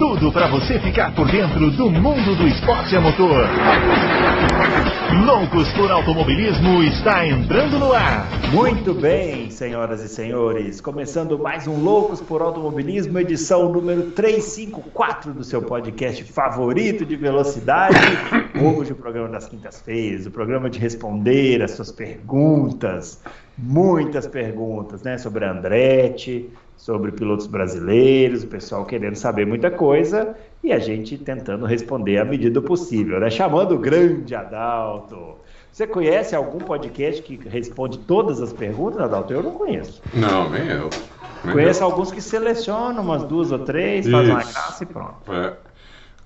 tudo para você ficar por dentro do mundo do esporte a motor. Loucos por Automobilismo está entrando no ar. Muito bem, senhoras e senhores, começando mais um Loucos por Automobilismo, edição número 354 do seu podcast favorito de velocidade. Hoje o programa das quintas-feiras, o programa de responder as suas perguntas, muitas perguntas, né, sobre a Andretti, sobre pilotos brasileiros, o pessoal querendo saber muita coisa e a gente tentando responder à medida possível, né? Chamando o grande Adalto. Você conhece algum podcast que responde todas as perguntas, Adalto? Eu não conheço. Não, nem eu. Nem Conheço eu. alguns que selecionam umas duas ou três, fazem uma graça e pronto. É.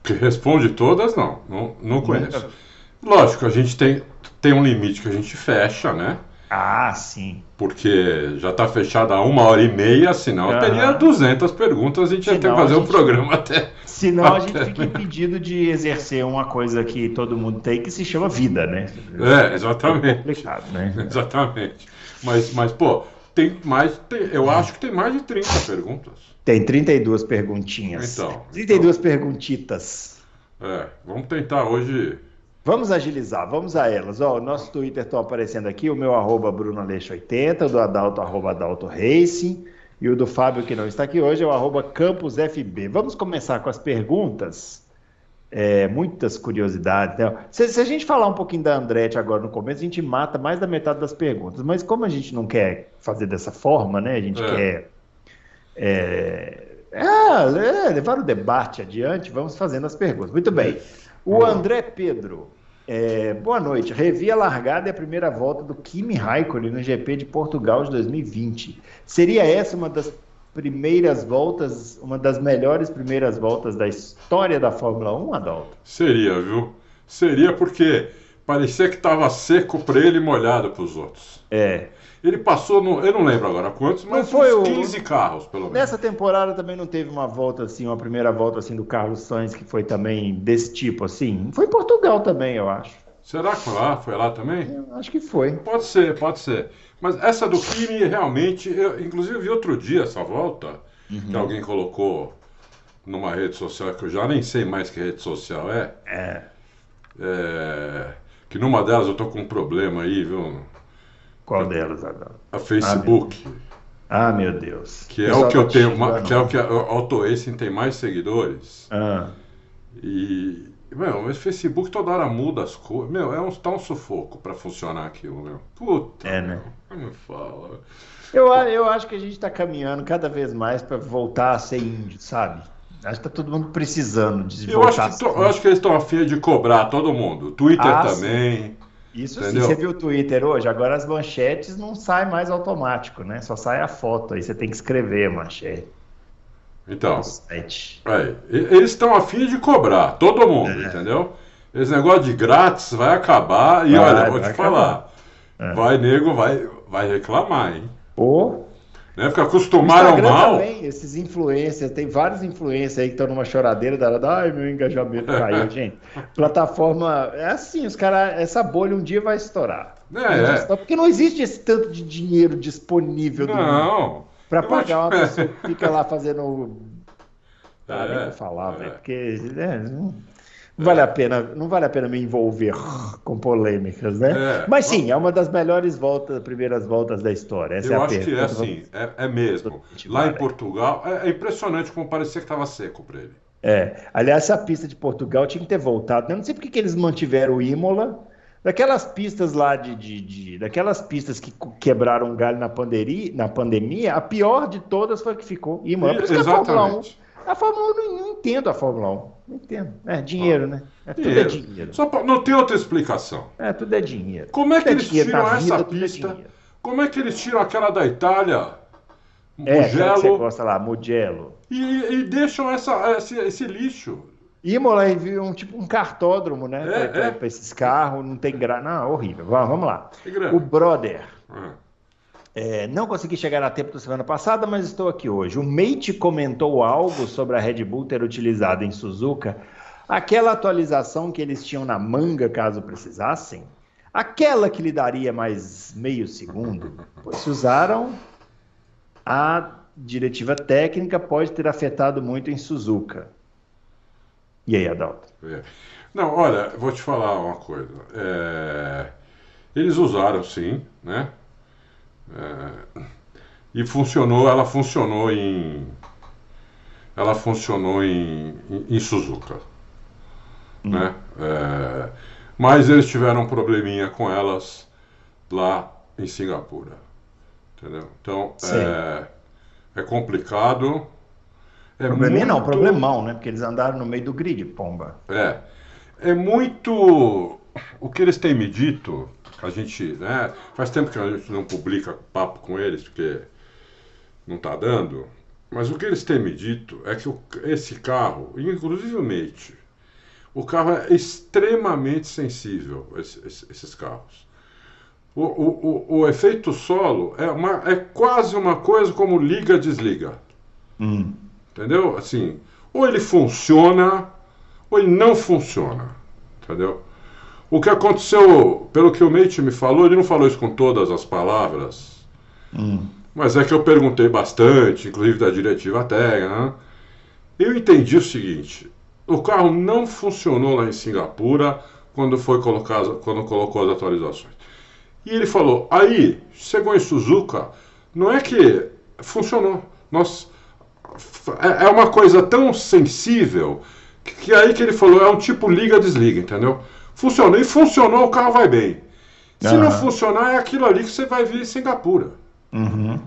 Que responde todas, não. Não, não conheço. Lógico, a gente tem, tem um limite que a gente fecha, né? Ah, sim. Porque já está fechada há uma hora e meia, senão Aham. teria 200 perguntas, a gente ia ter que Senão fazer a um programa até. Senão a gente Até- fica impedido de exercer uma coisa que todo mundo tem, que se chama vida, né? É, exatamente. complicado, né? Exatamente. Mas, mas pô, tem mais. tem- eu acho que tem mais de 30 perguntas. Tem 32 perguntinhas. Então, 32 perguntitas. É, vamos tentar hoje. Vamos agilizar, vamos a elas. Ó, o nosso Twitter está aparecendo aqui, o meu arroba BrunoAleixo80, o do Adalto, arroba Adalto Racing, e o do Fábio, que não está aqui hoje, é o arroba CampusFB. Vamos começar com as perguntas. É, muitas curiosidades. Né? Se, se a gente falar um pouquinho da Andretti agora no começo, a gente mata mais da metade das perguntas. Mas como a gente não quer fazer dessa forma, né? A gente É. quer é, é, levar o debate adiante, vamos fazendo as perguntas. Muito bem. O lá. André Pedro, é, boa noite. Revi a largada e a primeira volta do Kimi Raikkonen no GP de Portugal de 2020. Seria essa uma das primeiras voltas, uma das melhores primeiras voltas da história da Fórmula 1, Adalto? Seria, viu? Seria porque parecia que estava seco para ele e molhado para os outros. É. Ele passou, no, eu não lembro agora quantos, mas foi uns o- 15 carros, pelo menos. Nessa temporada também não teve uma volta assim, uma primeira volta assim do Carlos Sainz que foi também desse tipo assim. Foi em Portugal também, eu acho. Será que foi lá? Foi lá também? Eu acho que foi. Pode ser, pode ser. Mas essa do Kimi, realmente, eu inclusive vi outro dia essa volta, Uhum. que alguém colocou numa rede social, que eu já nem sei mais que rede social é, É. é, que numa delas eu tô com um problema aí, viu? Qual delas, Adalto? A Facebook, Ah, meu Deus. que é Pessoal o que eu tenho, te ma- xingando. que é o que a Auto Racing tem mais seguidores. Ah, E, meu, mas Facebook toda hora muda as coisas. Meu, é um, tá um sufoco pra funcionar aquilo, meu. Puta. É, né? meu, Não me fala. eu, eu acho que a gente está caminhando cada vez mais para voltar a ser índio, sabe? Acho que tá todo mundo precisando de Eu voltar acho, que, eu acho que eles estão afim de cobrar todo mundo. Twitter Ah, também. Isso Entendeu? sim, você viu o Twitter hoje? Agora as manchetes não saem mais automático, né? Só sai a foto, aí você tem que escrever a manchete. Então, é, eles estão afim de cobrar todo mundo, entendeu? Esse negócio de grátis vai acabar. E Vai, olha, vou te falar. É. Vai, nego, vai, vai reclamar, hein? Ou Né? Porque acostumaram mal. também, esses influencers, tem vários influencers aí que estão numa choradeira da ai, meu engajamento caiu, gente. Plataforma, é assim, os caras, essa bolha um dia vai estourar. É, é. Porque não existe esse tanto de dinheiro disponível Não. para pagar uma te- pessoa que fica lá fazendo. Ah, nem É, vou falar, é. velho, porque é, não não vale a pena, não vale a pena me envolver com polêmicas, né? É. Mas sim, é uma das melhores voltas, primeiras voltas da história. Essa é Eu a acho que é assim, é, é mesmo. Lá em Portugal, é, é impressionante como parecia que estava seco para ele. É. Aliás, essa pista de Portugal tinha que ter voltado. Eu não sei porque que eles mantiveram o Imola. Daquelas pistas lá de, de, de- daquelas pistas que quebraram um galho na, pandemia, na pandemia, a pior de todas foi a que ficou. Imola. Por isso que a Fórmula 1, Exatamente. a Fórmula 1 não, não entendo a Fórmula 1. Não entendo. É dinheiro, né? É, tudo Dinheiro. é dinheiro. Só pra- não tem outra explicação. É, tudo é dinheiro. Como é que Tudo eles tiram essa vida, tudo é pista? dinheiro. Como é que eles tiram aquela da Itália, É, aquela que você Mugello, gosta lá, Mugello. e, e deixam essa, esse, esse lixo? Imola é um tipo um cartódromo, né? É, pra, é. esses carros, não tem graça. Não, horrível. Vamos, vamos lá. Grana. O brother. Ah. É, não consegui chegar a tempo da semana passada, mas estou aqui hoje. O Mate comentou algo sobre a Red Bull ter utilizado em Suzuka aquela atualização que eles tinham na manga caso precisassem, aquela que lhe daria mais meio segundo, pois se usaram a diretiva técnica pode ter afetado muito em Suzuka. E aí, Adalto? É. Não, olha, vou te falar uma coisa. É... Eles usaram sim, né? É... E funcionou, ela funcionou em. Ela funcionou em, em, em Suzuka. Hum. Né? É... Mas eles tiveram um probleminha com elas lá em Singapura. Entendeu? Então, é, é complicado. É Probleminha muito... não, problemão, né? Porque eles andaram no meio do grid, pomba. É. É muito. O que eles têm me dito, a gente, né? Faz tempo que a gente não publica papo com eles, porque não está dando. Mas o que eles têm me dito é que o, esse carro, inclusive o Mate, o carro é extremamente sensível, esses, esses carros. O, o, o, o, efeito solo é, uma, é quase uma coisa como liga-desliga. Hum. Entendeu? Assim, ou ele funciona, ou ele não funciona. Entendeu? O que aconteceu, pelo que o Mate me falou, ele não falou isso com todas as palavras, hum. mas é que eu perguntei bastante, inclusive da diretiva técnica. Né? Eu entendi o seguinte: o carro não funcionou lá em Singapura quando foi colocado, quando colocou as atualizações. E ele falou: aí, chegou em Suzuka, não é que funcionou. Nós, é, é uma coisa tão sensível que, que aí que ele falou: é um tipo liga-desliga, entendeu? Funcionou. E funcionou, o carro vai bem. Se uhum. não funcionar, é aquilo ali que você vai ver em Singapura. Uhum.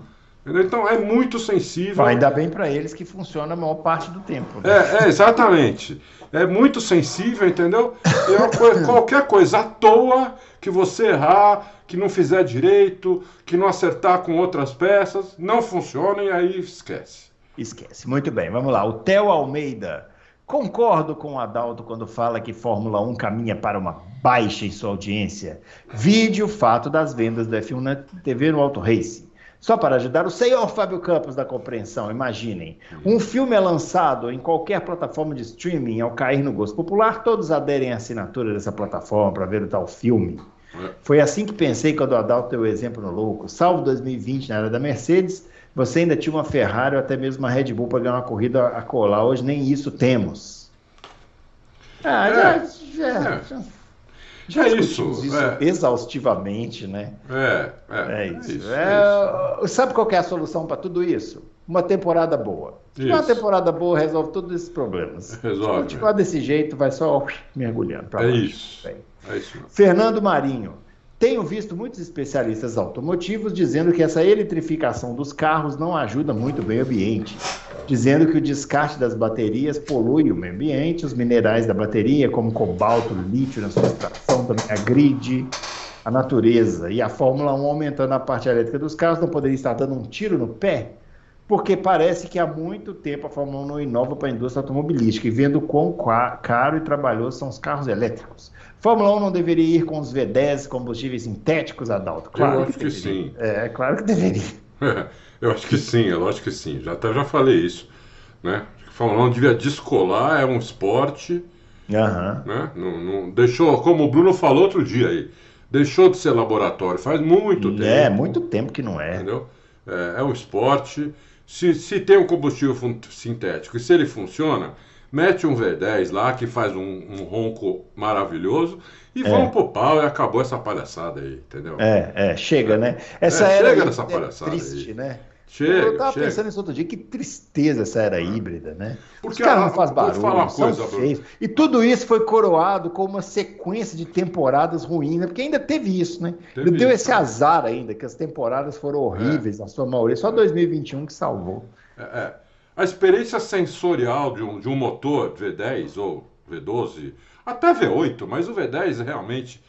Então é muito sensível. ainda bem para eles que funciona a maior parte do tempo. Né? É, é, exatamente. É muito sensível, entendeu? É qualquer coisa à toa que você errar, que não fizer direito, que não acertar com outras peças, não funciona e aí esquece. Esquece. Muito bem, vamos lá. O Theo Almeida. Concordo com o Adalto quando fala que Fórmula 1 caminha para uma baixa em sua audiência. Vide o fato das vendas do F1 na TV no Auto Race. Só para ajudar o senhor Fábio Campos da compreensão, imaginem. Um filme é lançado em qualquer plataforma de streaming, ao cair no gosto popular, todos aderem à assinatura dessa plataforma para ver o tal filme. Foi assim que pensei quando o Adalto deu o exemplo no louco. Salvo 2020 na era da Mercedes, você ainda tinha uma Ferrari ou até mesmo uma Red Bull para ganhar uma corrida a colar. Hoje nem isso temos. Ah, é, já, já, é. já, já é isso, isso é. exaustivamente, né? É, é, é isso. É isso, é, isso. Sabe qual é a solução para tudo isso? Uma temporada boa. Uma temporada boa resolve todos esses problemas. Resolve. Se continuar desse jeito, vai só mergulhando para É baixo. isso. É Fernando Marinho. Tenho visto muitos especialistas automotivos dizendo que essa eletrificação dos carros não ajuda muito o meio ambiente, dizendo que o descarte das baterias polui o meio ambiente, os minerais da bateria, como cobalto, lítio na sua extração, também a grid, a natureza. E a Fórmula 1 aumentando a parte elétrica dos carros não poderia estar dando um tiro no pé? Porque parece que há muito tempo a Fórmula 1 não inova para a indústria automobilística e vendo quão caro e trabalhoso são os carros elétricos. Fórmula 1 não deveria ir com os V10 combustíveis sintéticos, Adalto? Claro eu acho que, que sim. É, claro que deveria. eu acho que sim, é lógico que sim. Já até já falei isso. Né? Fórmula 1 devia descolar, é um esporte. Uhum. Né? Não, não, deixou, como o Bruno falou outro dia aí, deixou de ser laboratório. Faz muito é, tempo. É, muito tempo que não é. Entendeu? É, é um esporte. Se, se tem um combustível sintético e se ele funciona, mete um V10 lá que faz um, um ronco maravilhoso e é. vamos pro pau e acabou essa palhaçada aí, entendeu? É, é, chega, né? Essa é, era chega nessa palhaçada triste, aí. né? Chega, eu tava chega. pensando nisso outro dia, que tristeza essa era híbrida, né? Porque Os caras não fazem barulho, falar são coisa, feios. E tudo isso foi coroado com uma sequência de temporadas ruins, né? Porque ainda teve isso, né? Teve Deu isso, esse azar ainda, que as temporadas foram horríveis, é. na sua maioria. Só 2021 que salvou. É, é. A experiência sensorial de um, de um motor V10 ou V12, até V8, mas o V10 realmente,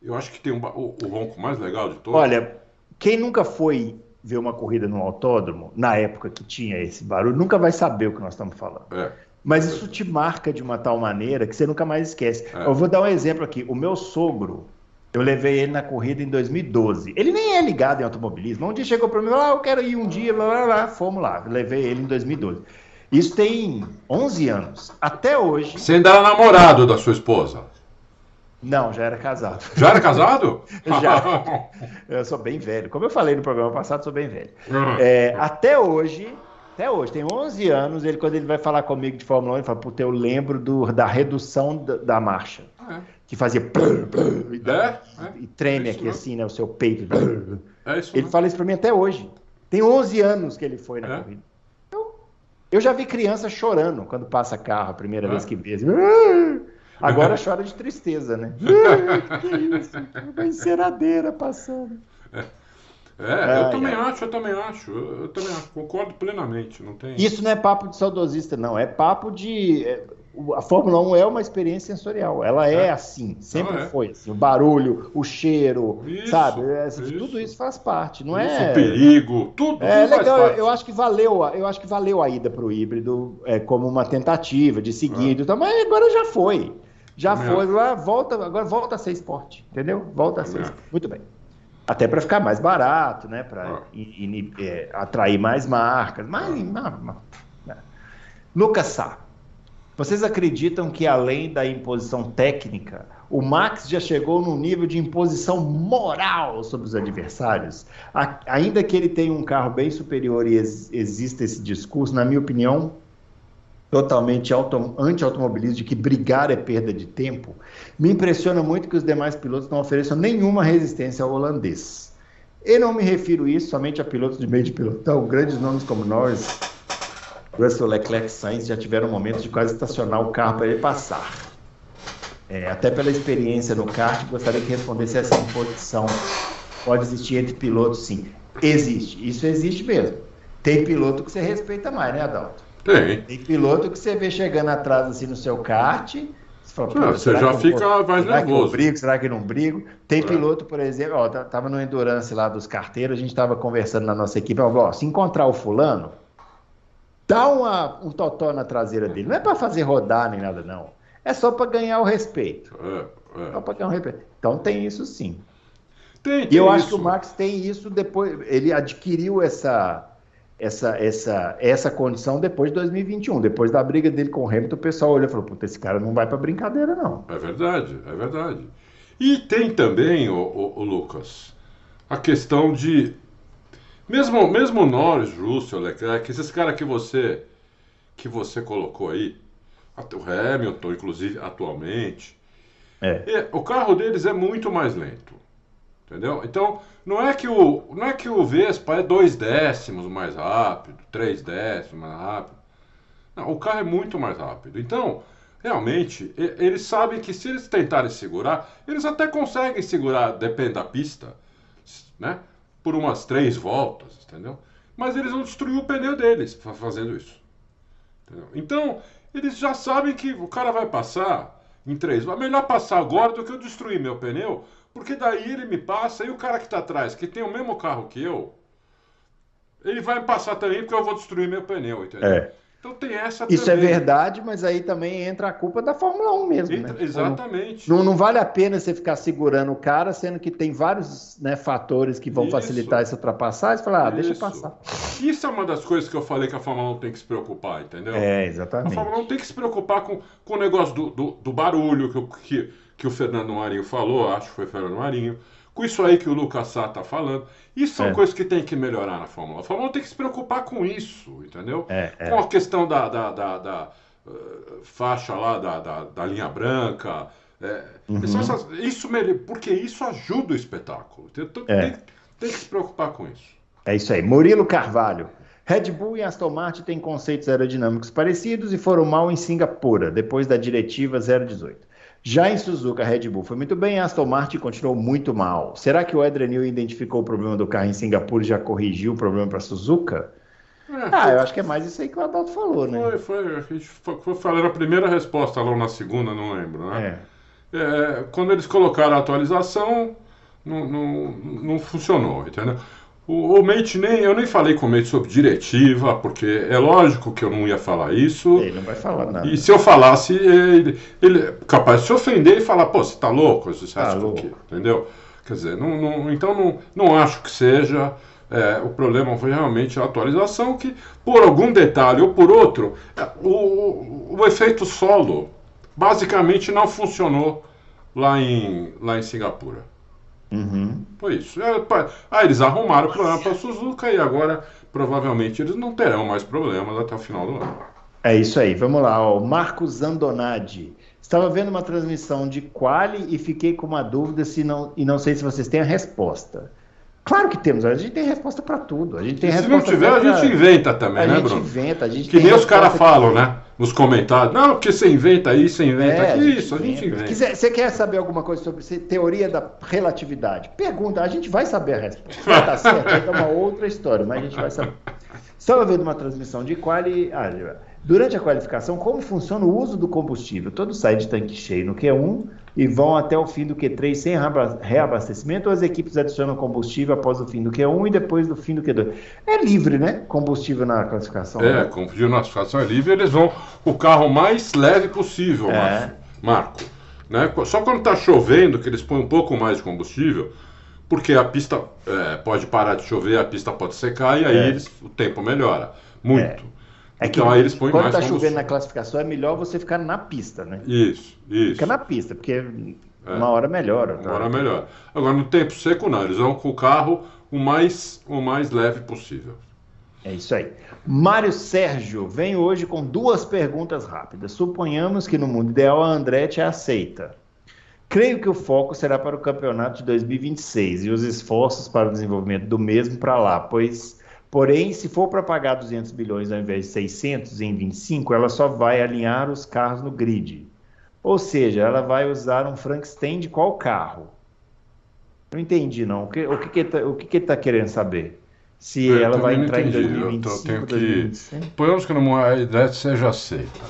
eu acho que tem um, o, o ronco mais legal de todos. Olha, quem nunca foi ver uma corrida no autódromo, na época que tinha esse barulho, nunca vai saber o que nós estamos falando. É. Mas isso te marca de uma tal maneira que você nunca mais esquece. É. Eu vou dar um exemplo aqui. O meu sogro, eu levei ele na corrida em 2012. Ele nem é ligado em automobilismo. Um dia chegou para mim e falou: ah, eu quero ir um dia, blá, blá, blá. Fomos lá. Levei ele em 2012. Isso tem 11 anos. Até hoje. Você ainda era namorado da sua esposa? Não, já era casado. Já era casado? já. Eu sou bem velho. Como eu falei no programa passado, sou bem velho. É, até hoje, até hoje, tem 11 anos, ele quando ele vai falar comigo de Fórmula 1, ele fala, puta, eu lembro do, da redução da, da marcha. É. Que fazia... e, é, é, e treme aqui assim, né, o seu peito. É isso, ele fala isso pra mim até hoje. Tem 11 anos que ele foi na corrida. Então, eu já vi criança chorando quando passa carro a primeira vez que vê. Assim, Agora chora de tristeza, né? que isso? Uma enceradeira passando. É, é eu também acho, eu também acho, eu também acho, concordo plenamente. Não tem... Isso não é papo de saudosista, não. É papo de. A Fórmula 1 é uma experiência sensorial. Ela é, é. assim, sempre é. foi assim. O barulho, o cheiro, isso, sabe? É, isso. Tudo isso faz parte, não isso, é? O perigo, tudo. É tudo legal. Eu acho que valeu, eu acho que valeu a ida para o híbrido é, como uma tentativa de seguir, é. mas agora já foi. Já foi lá, volta, agora volta a ser esporte, entendeu? Volta a ser. Esporte. Muito bem. Até para ficar mais barato, né? Para é, atrair mais marcas. Mas, né? Lucas Sá, vocês acreditam que além da imposição técnica, o Max já chegou no nível de imposição moral sobre os adversários? A, ainda que ele tenha um carro bem superior e ex, exista esse discurso, na minha opinião, totalmente anti-automobilismo, de que brigar é perda de tempo, me impressiona muito que os demais pilotos não ofereçam nenhuma resistência ao holandês. Eu não me refiro isso somente a pilotos de meio de pilotão, grandes nomes como Norris, Russell Leclerc Sainz já tiveram momentos de quase estacionar o carro para ele passar. É, até pela experiência no kart, gostaria que respondesse essa imposição. Pode existir entre pilotos, sim. Existe, isso existe mesmo. Tem piloto que você respeita mais, né, Adalto? Tem. Tem piloto que você vê chegando atrás assim no seu kart. Você, fala, ah, você já fica vou, mais será nervoso. Que brigo, será que não brigo? Tem é. piloto, por exemplo, ó, tava no Endurance lá dos carteiros, a gente estava conversando na nossa equipe, ó, se encontrar o fulano, dá uma, um totó na traseira dele. Não é para fazer rodar nem nada, não. É só para ganhar o respeito. É, é. Só para ganhar o respeito. Então tem isso sim. Tem, tem e eu acho que o Max tem isso depois. Ele adquiriu essa essa, essa, essa condição depois de 2021. Depois da briga dele com o Hamilton, o pessoal olha e falou: Puta, esse cara não vai para brincadeira, não. É verdade, é verdade. E tem também, o, o, o Lucas, a questão de. Mesmo, mesmo Norris, Russell, Leclerc, esses caras que você, que você colocou aí, o Hamilton, inclusive, atualmente, é. o carro deles é muito mais lento. Entendeu? Então, não é que o, não é que o Vespa é dois décimos mais rápido, três décimos mais rápido. Não, o carro é muito mais rápido. Então, realmente, eles sabem que se eles tentarem segurar, eles até conseguem segurar, depende da pista, né? Por umas três voltas, entendeu? Mas eles vão destruir o pneu deles fazendo isso. Entendeu? Então, eles já sabem que o cara vai passar em três. É melhor passar agora do que eu destruir meu pneu, porque daí ele me passa e o cara que está atrás, que tem o mesmo carro que eu, ele vai me passar também porque eu vou destruir meu pneu, entendeu? É. Então tem essa Isso é também. é verdade, mas aí também entra a culpa da Fórmula 1 mesmo. Entra, né? Exatamente. Não, não, vale a pena você ficar segurando o cara, sendo que tem vários né, fatores que vão Isso. facilitar essa ultrapassagem. Você fala, ah, deixa passar. Isso é uma das coisas que eu falei que a Fórmula 1 tem que se preocupar, entendeu? É, exatamente. A Fórmula 1 tem que se preocupar com, com o negócio do, do, do barulho que, que, que o Fernando Marinho falou, acho que foi o Fernando Marinho com isso aí que o Lucas Sá está falando. Isso são é. coisas que tem que melhorar na Fórmula 1. A Fórmula 1 tem que se preocupar com isso, entendeu? É, é. Com a questão da, da, da, da uh, faixa lá, da, da, linha branca. É, uhum. essas, isso, porque isso ajuda o espetáculo. Então, é. tem, tem que se preocupar com isso. É isso aí. Murilo Carvalho. Red Bull e Aston Martin têm conceitos aerodinâmicos parecidos e foram mal em Singapura, depois da diretiva 018. Já em Suzuka, a Red Bull foi muito bem, a Aston Martin continuou muito mal. Será que o Edrenil identificou o problema do carro em Singapura e já corrigiu o problema para Suzuka? É, ah, foi... eu acho que é mais isso aí que o Adalto falou, né? Foi, foi. A gente foi falando a primeira resposta lá na segunda, não lembro, né? É. É, quando eles colocaram a atualização, não, não, não funcionou, entendeu? O, o Mate nem. Eu nem falei com o Mate sobre diretiva, porque é lógico que eu não ia falar isso. Ele não vai falar nada. E se eu falasse, ele, ele é capaz de se ofender e falar, pô, você tá louco? Você tá louco. que. Entendeu? Quer dizer, não, não, então não, não acho que seja. É, É, o problema foi realmente a atualização que, por algum detalhe ou por outro, é, o, o, o efeito solo basicamente não funcionou lá em, lá em Singapura. Uhum. Foi isso. É, pa- ah, eles arrumaram o problema para Suzuka e agora provavelmente eles não terão mais problemas até o final do ano. É isso aí, vamos lá. Ó. Marcos Andonadi. Estava vendo uma transmissão de quali e fiquei com uma dúvida se não, e não sei se vocês têm a resposta. Claro que temos, a gente tem resposta para tudo. A gente tem E se não tiver, a pra- gente inventa também, A né, gente Bruno? inventa, a gente Que nem os caras falam, que- né? Nos comentários. Não, porque você inventa isso, você inventa É, aquilo. Isso, a gente Se inventa. quiser- Você quer saber alguma coisa sobre teoria da relatividade? Pergunta, a gente vai saber a resposta. Estar certo, é uma outra história, mas a gente vai saber. Estava vendo uma transmissão de quali. ah, durante a qualificação, como funciona o uso do combustível? Todos saem de tanque cheio no Q1 e vão até o fim do Q3 sem reaba- reabastecimento, ou as equipes adicionam combustível após o fim do Q1 e depois do fim do Q2? É livre, né? Combustível na classificação. É, né? como pediu notificação é livre, eles vão o carro mais leve possível, É. Marco. Marco. Né? Só quando está chovendo que eles põem um pouco mais de combustível, porque a pista é, pode parar de chover, a pista pode secar e aí É. eles- o tempo melhora. Muito. É que então aí eles põem quando mais está chovendo na classificação é melhor você ficar na pista, né? Isso, isso. Fica na pista, porque É. uma hora melhora. tá? Uma hora melhor. Agora, no tempo seco, não. Eles vão com o carro o mais, o mais leve possível. É isso aí. Mário Sérgio vem hoje com duas perguntas rápidas. Suponhamos que no mundo ideal a Andretti é aceita. Creio que o foco será para o campeonato de 2026 e os esforços para o desenvolvimento do mesmo para lá, pois, porém, se for para pagar 200 bilhões ao invés de 600 em 25, ela só vai alinhar os carros no grid. Ou seja, ela vai usar um Frankenstein de qual carro? Não entendi, não. O que o que, que, ele tá- o que, que está querendo saber? Se Eu ela vai entrar em entendi. Eu tô- 2025, tenho que- 2026? Suponhamos que a ideia seja aceita.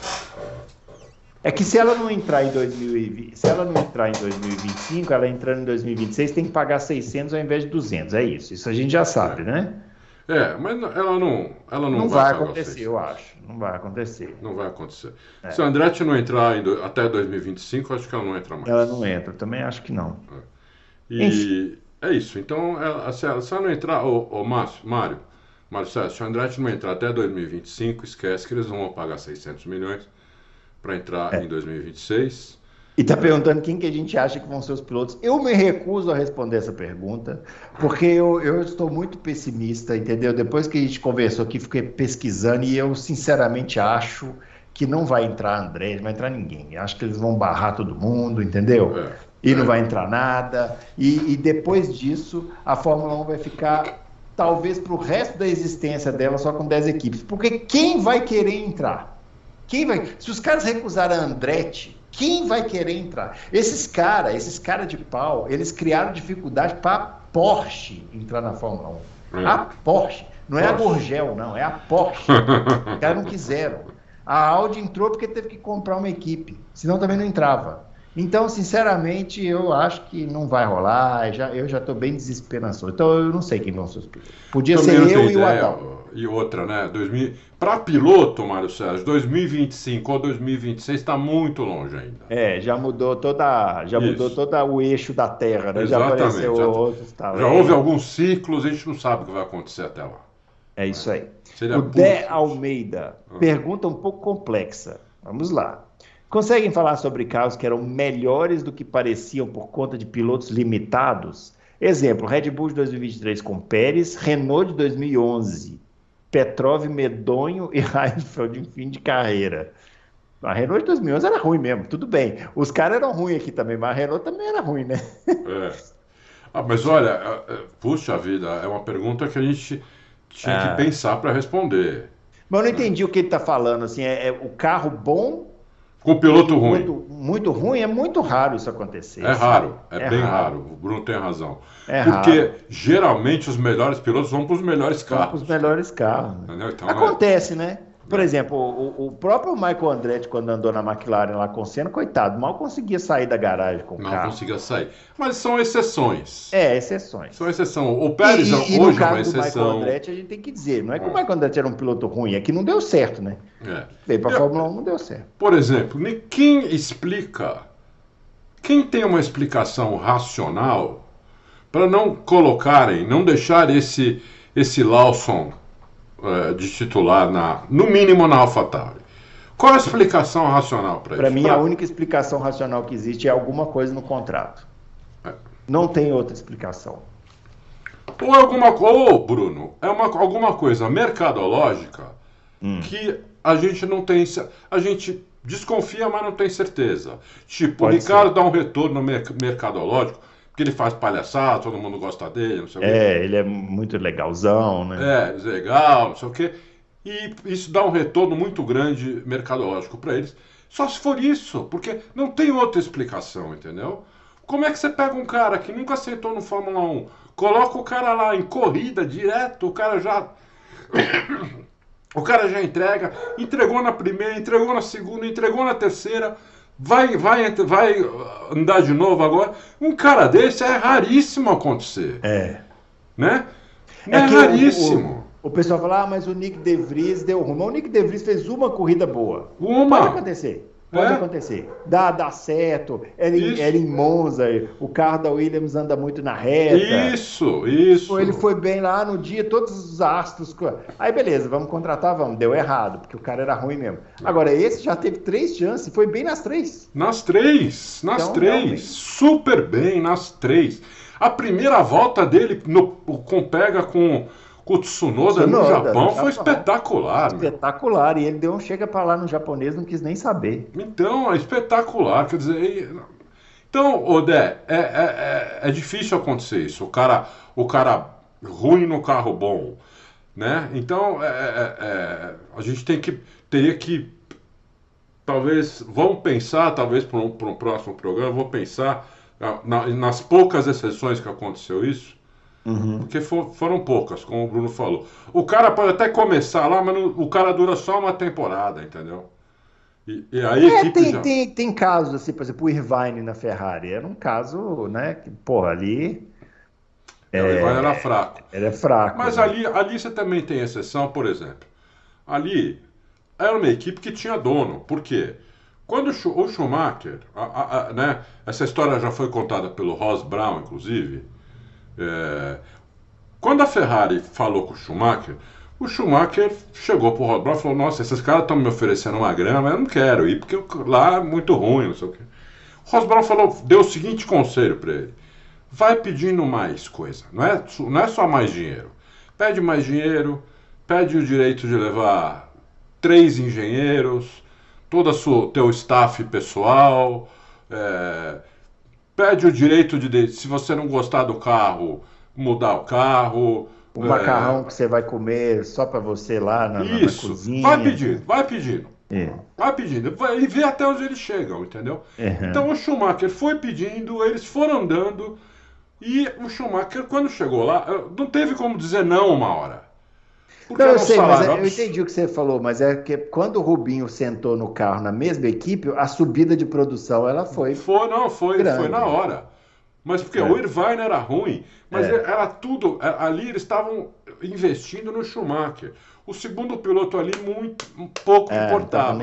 É que se ela não entrar em 2020, se ela não entrar em 2025, ela entrando em 2026 tem que pagar 600 ao invés de 200. É isso. Isso a gente já sabe, né? É, mas ela não, ela não, Não, vai pagar acontecer, eu acho. Não vai acontecer. Não vai acontecer. É. Se a Andretti não entrar do- até 2025, acho que ela não entra mais. Ela não entra. Também acho que não. E é isso. Então, ela, se, ela, se ela não entrar, ô, ô Márcio, Mário, Mário Sérgio, se a Andretti não entrar até 2025, esquece que eles vão pagar 600 milhões para entrar É. em 2026. E está perguntando quem que a gente acha que vão ser os pilotos. Eu me recuso a responder essa pergunta, porque eu, eu estou muito pessimista, entendeu? Depois que a gente conversou aqui, fiquei pesquisando e eu sinceramente acho que não vai entrar André, não vai entrar ninguém. Acho que eles vão barrar todo mundo, entendeu? É. E não É. vai entrar nada. E, e depois disso, a Fórmula 1 vai ficar, talvez para o resto da existência dela, só com 10 equipes. Porque quem vai querer entrar? Quem vai? Se os caras recusarem a Andretti, quem vai querer entrar? Esses caras, esses caras de pau, eles criaram dificuldade para a Porsche entrar na Fórmula 1. É. A Porsche. Não é a Porsche. Gorgel, não, é a Porsche. Os caras não quiseram. A Audi entrou porque teve que comprar uma equipe, senão também não entrava. Então, sinceramente, eu acho que não vai rolar. Já, eu já estou bem desesperançoso. Então, eu não sei quem vão ser os pilotos. Podia Também ser eu tem e o ideia, Adão. E outra, né? 2000... Para piloto, Mário Sérgio, 2025 ou 2026 está muito longe ainda. É, já mudou toda, já Isso. mudou todo o eixo da Terra, né? Já Exatamente, apareceu já- outros tal. Já É, houve alguns ciclos, a gente não sabe o que vai acontecer até lá. É isso aí. Seria o Dé. Almeida, Ah. pergunta um pouco complexa. Vamos lá. Conseguem falar sobre carros que eram melhores do que pareciam por conta de pilotos limitados? Exemplo, Red Bull de 2023 com Pérez, Renault de 2011, Petrov medonho e Heidfeld em fim de carreira. A Renault de 2011 era ruim mesmo, tudo bem. Os caras eram ruins aqui também, mas a Renault também era ruim, né? É. Ah, mas olha, é, é, puxa vida, é uma pergunta que a gente tinha Ah. que pensar para responder. Mas eu não entendi o que ele está falando. Assim, é, é o carro bom Com piloto ruim. Muito, muito ruim, é muito raro isso acontecer. É raro, é, É bem raro. raro. O Bruno tem razão. É Porque raro. geralmente os melhores pilotos vão para os melhores carros. os melhores carros. Então, é- Acontece, né? Por exemplo, o, o próprio Michael Andretti, quando andou na McLaren lá com o Senna, coitado, mal conseguia sair da garagem com o não carro. conseguia sair. Mas são exceções. É, exceções. São exceção. O Pérez e, e, e no hoje é uma caso do Michael exceção. Andretti, a gente tem que dizer, não é que o É. Michael Andretti era um piloto ruim, é que não deu certo, né? É. Veio pra Eu- Fórmula 1, não deu certo. Por exemplo, quem explica, quem tem uma explicação racional para não colocarem, não deixar esse, esse Lawson uh, de titular, na, no mínimo na AlphaTauri. Qual a explicação racional para isso? Para mim, a única explicação racional que existe é alguma coisa no contrato. É. Não tem outra explicação. Ou alguma ou Bruno, é uma, alguma coisa mercadológica hum. que a gente não tem. A gente desconfia, mas não tem certeza. Tipo, Pode o Ricardo ser. dá um retorno mercadológico, porque ele faz palhaçada, todo mundo gosta dele, não sei é, o quê. É, ele é muito legalzão, né? É, legal, não sei o quê. E isso dá um retorno muito grande mercadológico para eles. Só se for isso, porque não tem outra explicação, entendeu? Como é que você pega um cara que nunca aceitou no Fórmula 1, coloca o cara lá em corrida direto, o cara já. o cara já entrega, entregou na primeira, entregou na segunda, entregou na terceira, vai, vai, vai andar de novo agora. Um cara desse é raríssimo acontecer. É. Né? É, é raríssimo. O, o o pessoal fala, ah, mas o Nick De Vries deu rumo. O Nick De Vries fez uma corrida boa. Uma? Pode acontecer. Pode é? acontecer. Dá, dá certo. Era em, era em Monza. O carro da Williams anda muito na reta. Isso, isso. Ele foi bem lá no dia, todos os astros. Aí beleza, vamos contratar, vamos. Deu errado, porque o cara era ruim mesmo. Agora, esse já teve três chances, foi bem nas três. Nas três, nas então, três. Super bem, nas três. A primeira volta dele no, com pega com com o Tsunoda, Tsunoda no Japão foi espetacular. Espetacular, e ele deu um chega para lá no japonês, não quis nem saber. Então, é espetacular, quer dizer... Então, Odé, é, é, é, é difícil acontecer isso, o cara, o cara ruim no carro bom, né? Então, é, é, é a gente tem que, teria que, talvez, vamos pensar, talvez para um, um próximo programa, vou pensar na, nas poucas exceções que aconteceu isso, Uhum. Porque for, foram poucas, como o Bruno falou. O cara pode até começar lá, mas o cara dura só uma temporada, entendeu? E, e aí é, tem, já... tem, tem casos, assim, por exemplo, o Irvine na Ferrari. Era um caso, né? Que, porra, ali. É, o Irvine era fraco. Ele é fraco. Mas né? ali, ali você também tem exceção, por exemplo. Ali era uma equipe que tinha dono. Por quê? Quando o Schumacher, a, a, a, né, essa história já foi contada pelo Ross Brown, inclusive, é... Quando a Ferrari falou com o Schumacher, o Schumacher chegou pro Rod Brown e falou: Nossa, esses caras estão me oferecendo uma grana, eu não quero ir porque lá é muito ruim, não sei o quê. O Brown falou, deu o seguinte conselho para ele: Vai pedindo mais coisa, não é, não é só mais dinheiro. Pede mais dinheiro, pede o direito de levar três engenheiros, todo o teu staff pessoal. É, Pede o direito de, se você não gostar do carro, mudar o carro. O é... macarrão que você vai comer só para você lá na, Isso. na cozinha. Vai pedindo, vai pedindo. É. Vai pedindo. E vê até onde eles chegam, entendeu? Uhum. Então o Schumacher foi pedindo, eles foram andando. E o Schumacher, quando chegou lá, não teve como dizer não uma hora. Porque não, eu sei, mas é, eu entendi o que você falou, mas é que quando o Rubinho sentou no carro na mesma equipe, a subida de produção ela foi. Foi, não, foi, grande. foi na hora. Mas porque é. o Irvine era ruim, mas é. era tudo. É, ali eles estavam investindo no Schumacher. O segundo piloto ali muito um pouco é, importava.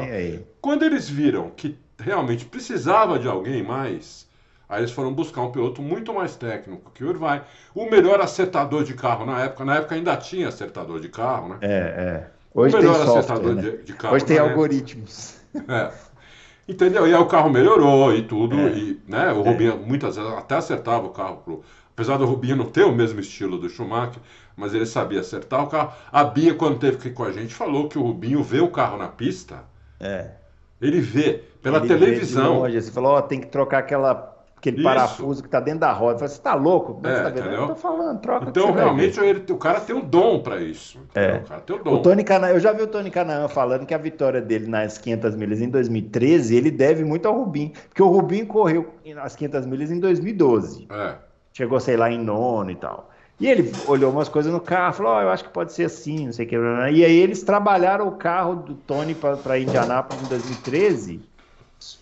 Quando eles viram que realmente precisava de alguém mais, Aí eles foram buscar um piloto muito mais técnico que o Irvine. O melhor acertador de carro na época. Na época ainda tinha acertador de carro, né? É, é. Hoje o melhor tem software, acertador né? de, de, carro. Hoje tem algoritmos. É. Entendeu? E aí o carro melhorou e tudo. É. E, né, o é. Rubinho muitas vezes até acertava o carro. Pro... Apesar do Rubinho não ter o mesmo estilo do Schumacher, mas ele sabia acertar o carro. A Bia, quando teve aqui com a gente, falou que o Rubinho vê o carro na pista. É. Ele vê pela ele televisão. Vê longe, você falou, ó, tem que trocar aquela aquele Isso. parafuso que está dentro da roda. Você está louco? É, tá vendo? Eu tô falando, troca. Então, realmente, ele, o cara tem um dom para isso. É. O cara tem um dom. O Tony Canaan, eu já vi o Tony Canaan falando que a vitória dele nas 500 milhas em 2013, ele deve muito ao Rubinho. Porque o Rubinho correu nas 500 milhas em 2012. É. Chegou, sei lá, em nono e tal. E ele olhou umas coisas no carro, falou: oh, eu acho que pode ser assim, não sei o que. E aí eles trabalharam o carro do Tony para Indianápolis em 2013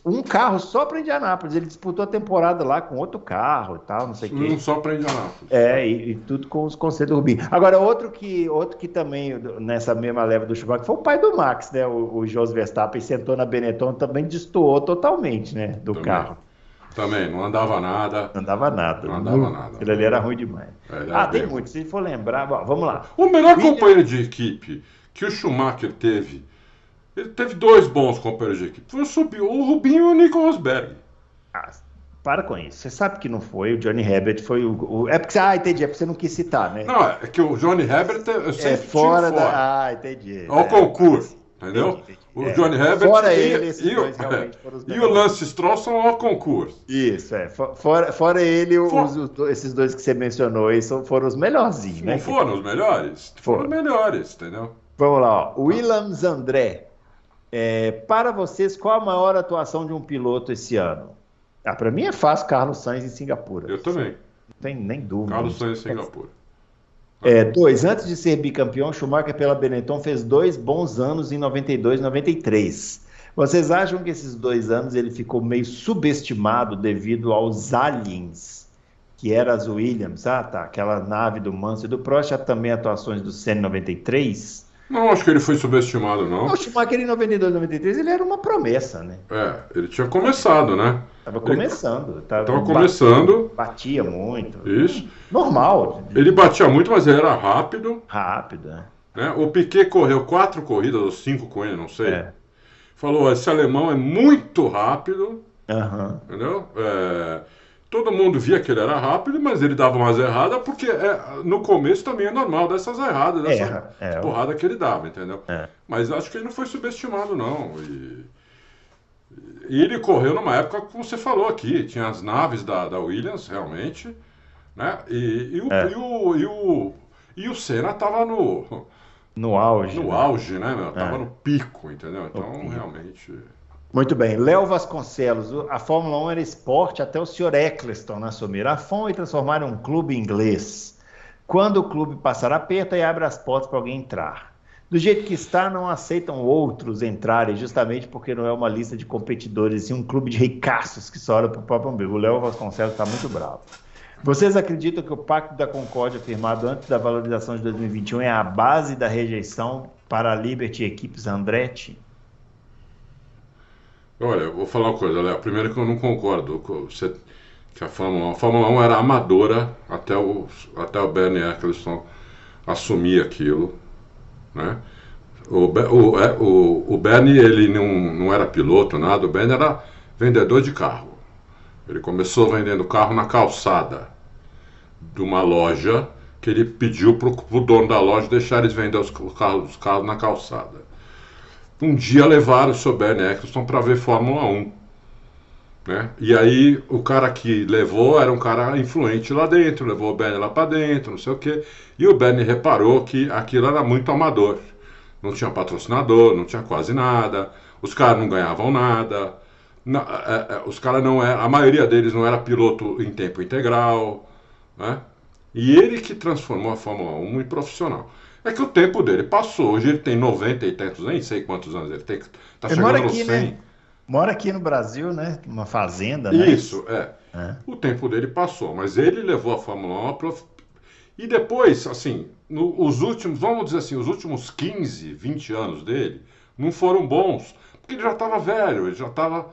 um carro só para Indianápolis. Ele disputou a temporada lá com outro carro e tal, não sei o quê. Um só para Indianápolis. É, e, e, tudo com os conselhos do Rubinho. Agora, outro que, outro que também, nessa mesma leva do Schumacher, foi o pai do Max, né? O, o Jos Verstappen sentou na Benetton também destoou totalmente, né? Do também. carro. Também, não andava nada. Não andava nada. Não andava nada. Ele ali era ruim demais. É, ah, tem muito. Se for lembrar, bom, vamos lá. O melhor William... companheiro de equipe que o Schumacher teve, ele teve dois bons companheiros de equipe. Foi o Rubinho e o Nico Rosberg. Ah, para com isso. Você sabe que não foi. O Johnny Herbert foi o. o... É porque você. Ah, entendi. É porque você não quis citar, né? Não, é que o Johnny Herbert eu sempre é fora da. Ah, entendi. Ao é, concurso. Entendeu? Entendi, entendi. O é. Johnny Herbert fora e, ele, esses e, dois o, os e o Lance Stroll são ao concurso. Isso, é. Fora, fora ele, For... os, os, esses dois que você mencionou aí foram os melhorzinhos, né? Não foram os melhores? Foram os melhores, entendeu? Vamos lá, ó. Williams André. É, para vocês, qual a maior atuação de um piloto esse ano? Ah, para mim é fácil Carlos Sainz em Singapura. Eu também. Não tem nem dúvida. Carlos Sainz em Singapura. É, dois, antes de ser bicampeão, Schumacher pela Benetton fez dois bons anos em 92 e 93. Vocês acham que esses dois anos ele ficou meio subestimado devido aos aliens, que eram as Williams? Ah, tá, aquela nave do Mansell e do Prost, também atuações do Senna 93. Não, acho que ele foi subestimado, não. O Schumacher em 92, 93, ele era uma promessa, né? É, ele tinha começado, né? Tava começando. Tava, tava começando. Batia, muito. Isso. Normal. Ele batia muito, mas ele era rápido. Rápido, é. Né? O Piquet correu quatro corridas, ou cinco com ele, não sei. É. Falou, esse alemão é muito rápido. Uhum. Entendeu? É todo mundo via que ele era rápido, mas ele dava umas erradas, porque é, no começo também é normal dessas erradas, dessa é, é, porrada que ele dava, entendeu? É. Mas acho que ele não foi subestimado, não. E, e, ele correu numa época, como você falou aqui, tinha as naves da, da Williams, realmente, né? E, e, o, é. e, o, e, o, e o Senna tava no... No auge. No né? auge, né, meu? Tava no pico, entendeu? Então, realmente... Muito bem. Léo Vasconcelos, a Fórmula 1 era esporte até o Sr. Eccleston assumir a FOM e transformar em um clube inglês. Quando o clube passar aperta e abre as portas para alguém entrar. Do jeito que está, não aceitam outros entrarem, justamente porque não é uma lista de competidores, e um clube de ricaços que só olha para o próprio umbigo. O Léo Vasconcelos está muito bravo. Vocês acreditam que o Pacto da Concórdia, firmado antes da valorização de 2021, é a base da rejeição para a Liberty Equipes Andretti? Olha, eu vou falar uma coisa, Léo. Primeiro que eu não concordo você, que a Fórmula 1, a Fórmula 1 era amadora até o, até o Bernie Eccleston assumir aquilo, né? O, o, é, o, o Bernie, ele não, não era piloto, nada, o Bernie era vendedor de carro. Ele começou vendendo carro na calçada de uma loja que ele pediu para o dono da loja deixar eles vender os carros, os carros na calçada um dia levaram o Sr. Bernie Eccleston para ver Fórmula 1. Né? E aí o cara que levou era um cara influente lá dentro, levou o Bernie lá para dentro, não sei o quê. E o Bernie reparou que aquilo era muito amador. Não tinha patrocinador, não tinha quase nada, os caras não ganhavam nada. É, é, os caras não era, a maioria deles não era piloto em tempo integral, né? E ele que transformou a Fórmula 1 em profissional. É que o tempo dele passou. Hoje ele tem 90 e tantos, nem sei quantos anos ele tem. Tá ele chegando aqui, no 100. Né? Mora aqui no Brasil, né? Uma fazenda, né? Isso, é. é. O tempo dele passou, mas ele levou a Fórmula 1 prof... E depois, assim, no, os últimos, vamos dizer assim, os últimos 15, 20 anos dele não foram bons, porque ele já estava velho, ele já estava.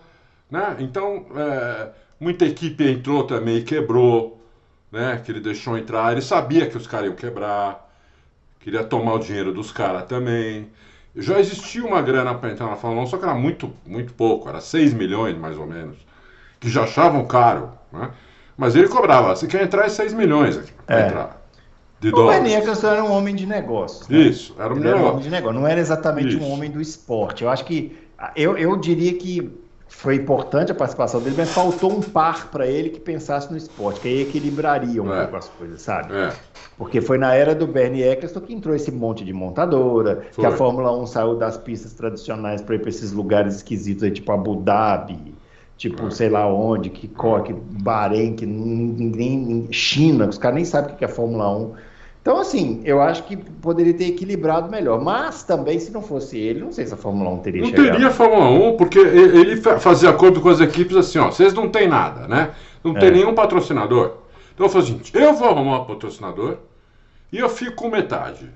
Né? Então, é, muita equipe entrou também e quebrou, né? Que ele deixou entrar. Ele sabia que os caras iam quebrar queria tomar o dinheiro dos caras também. Já existia uma grana para entrar na Fórmula 1, só que era muito, muito pouco, era 6 milhões mais ou menos, que já achavam caro. Né? Mas ele cobrava, você quer entrar é 6 milhões para é. entrar. De o Benítez era um homem de negócios. Né? Isso, era um, era um homem de negócio, não era exatamente Isso. um homem do esporte. Eu acho que, eu, eu diria que foi importante a participação dele, mas faltou um par para ele que pensasse no esporte, que aí equilibraria um é. pouco as coisas, sabe? É. Porque foi na era do Bernie Eccleston que entrou esse monte de montadora, foi. que a Fórmula 1 saiu das pistas tradicionais para ir para esses lugares esquisitos, aí, tipo Abu Dhabi, tipo é. sei lá onde, que que Bahrein, que ninguém. China, os caras nem sabem o que é Fórmula 1. Então, assim, eu acho que poderia ter equilibrado melhor. Mas também, se não fosse ele, não sei se a Fórmula 1 teria não chegado. Não teria Fórmula 1, porque ele fazia acordo com as equipes assim, ó, vocês não têm nada, né? Não tem é. nenhum patrocinador. Então eu falei assim, eu vou arrumar um patrocinador e eu fico com metade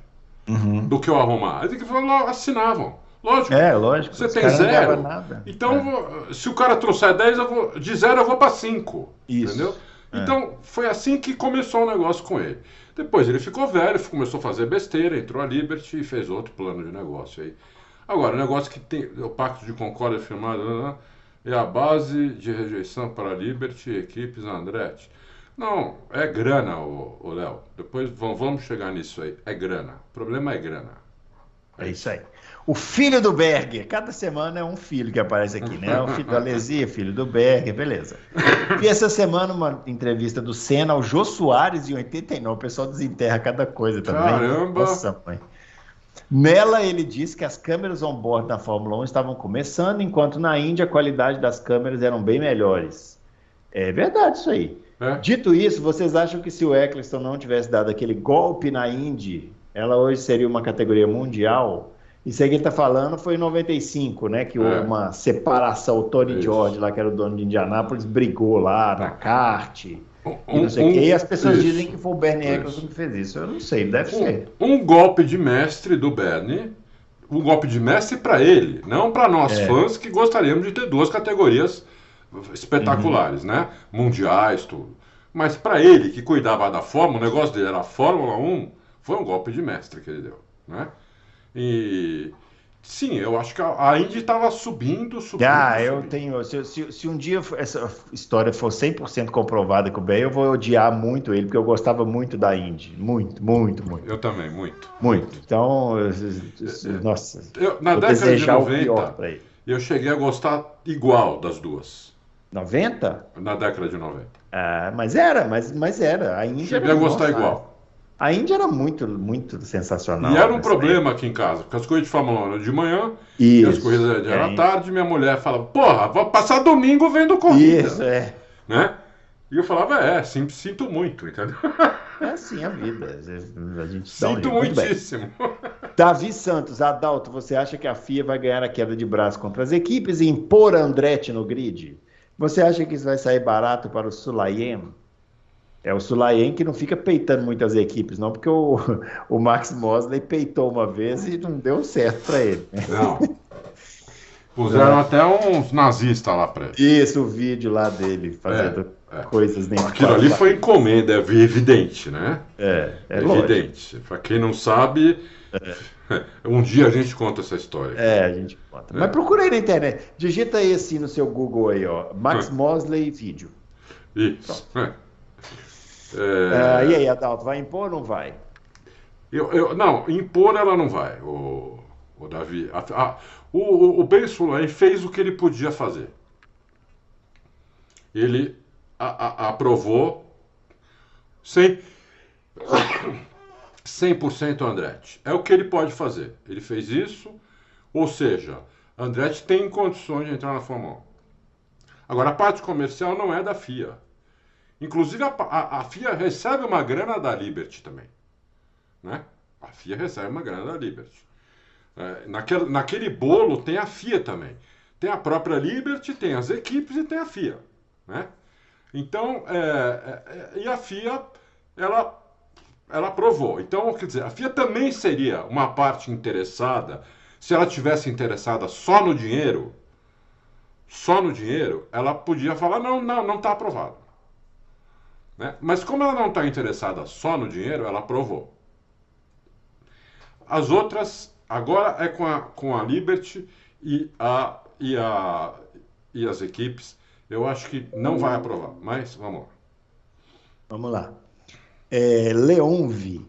uhum. do que eu arrumar. Aí que assinavam. Lógico. É, lógico. Você tem zero. Então, É. vou- se o cara trouxer 10, eu vou, de zero eu vou para 5. Isso. Entendeu? É. Então, foi assim que começou o negócio com ele. Depois ele ficou velho, começou a fazer besteira, entrou a Liberty e fez outro plano de negócio aí. Agora, o negócio que tem. O Pacto de Concórdia firmado lá, é a base de rejeição para a Liberty e equipes Andretti. Não, é grana, ô Léo. Depois vamos chegar nisso aí. É grana. O problema é grana. É isso aí. O filho do Berger. Cada semana é um filho que aparece aqui, né? O filho do Alesi, filho do Berger, beleza. E essa semana, uma entrevista do Senna ao Jô Soares em 89. O pessoal desenterra cada coisa também. Caramba! Nossa, mãe. Nela, ele disse que as câmeras on-board na Fórmula 1 estavam começando, enquanto na Índia a qualidade das câmeras eram bem melhores. É verdade isso aí. É? Dito isso, vocês acham que se o Eccleston não tivesse dado aquele golpe na Indy, ela hoje seria uma categoria mundial? Isso aí que ele está falando foi em 95, né? Que houve É. uma separação. O Tony Isso. George, lá que era o dono de Indianápolis, brigou lá na kart. E Um- não sei o quê. E as pessoas isso. dizem que foi o Bernie. Eccleston que fez isso. Eu não sei, deve ser. Um, um golpe de mestre do Bernie, um golpe de mestre para ele, não para nós É. fãs que gostaríamos de ter duas categorias espetaculares, né? Mundiais, tudo. Mas para ele que cuidava da Fórmula, o negócio dele era a Fórmula 1, foi um golpe de mestre que ele deu, né? E sim, eu acho que a Indy estava subindo, subindo. Ah, eu subindo. tenho. Se, se- se um dia essa história for 100% comprovada com o Ben, eu vou odiar muito ele, porque eu gostava muito da Indy. Muito, muito, muito. Eu também, muito. Muito. Então, eu- eu- nossa. Eu, na década de desejar o pior 90, para ele. eu cheguei a gostar igual das duas. 90? Na década de 90. Ah, mas era, mas, mas era. A Índia Cheguei a gostar nossa, igual. A Índia era muito, muito sensacional. E era um nessa problema aqui em casa, porque as corridas de Fórmula 1 eram de manhã e as Isso. corridas eram é, à tarde, minha mulher falava, porra, vou passar domingo vendo corrida. Isso, é. Né? E eu falava, é, sim, sinto muito, entendeu? É assim a vida. A gente um Sinto muitíssimo. Davi Santos, Adalto, você acha que a FIA vai ganhar a queda de braço contra as equipes e impor Andretti no grid? Você acha que isso vai sair barato para o Sulayem? É o Sulayem que não fica peitando muitas equipes, não, porque o, o Max Mosley peitou uma vez e não deu certo para ele. Não. Puseram até uns nazistas lá pra ele. Isso, o vídeo lá dele fazendo É, é. coisas nem Aquilo ali foi encomenda, é evidente, né? É, é evidente. Pra quem não sabe, um dia a gente conta essa história. É, a gente conta. É. Mas procura aí na internet. Digita aí assim no seu Google aí, ó. Max É. Mosley vídeo. Isso. É. É, e aí, Adalto, vai impor ou não vai? Eu, eu- não, impor ela não vai, o, o Davi. O, o, o Ben Sulayem fez o que ele podia fazer. Ele a- a- aprovou 100%, 100% Andretti. É o que ele pode fazer. Ele fez isso, ou seja, Andretti tem condições de entrar na Fórmula 1. Agora, a parte comercial não é da FIA. Inclusive, a, a- a FIA recebe uma grana da Liberty também né? A FIA recebe uma grana da Liberty. É, naquele, naquele bolo tem a FIA também. Tem a própria Liberty, tem as equipes e tem a FIA, né? Então, é, é, é, e a FIA, ela, ela aprovou. Então, quer dizer, a FIA também seria uma parte interessada, se ela tivesse interessada só no dinheiro, só no dinheiro, ela podia falar, não, não, não está aprovado. Né? Mas como ela não está interessada só no dinheiro, ela aprovou. As outras, agora é com a, com a Liberty e, a, e, a, e as equipes. Eu acho que não vai aprovar, mas vamos lá. Vamos lá. É, Leonvi.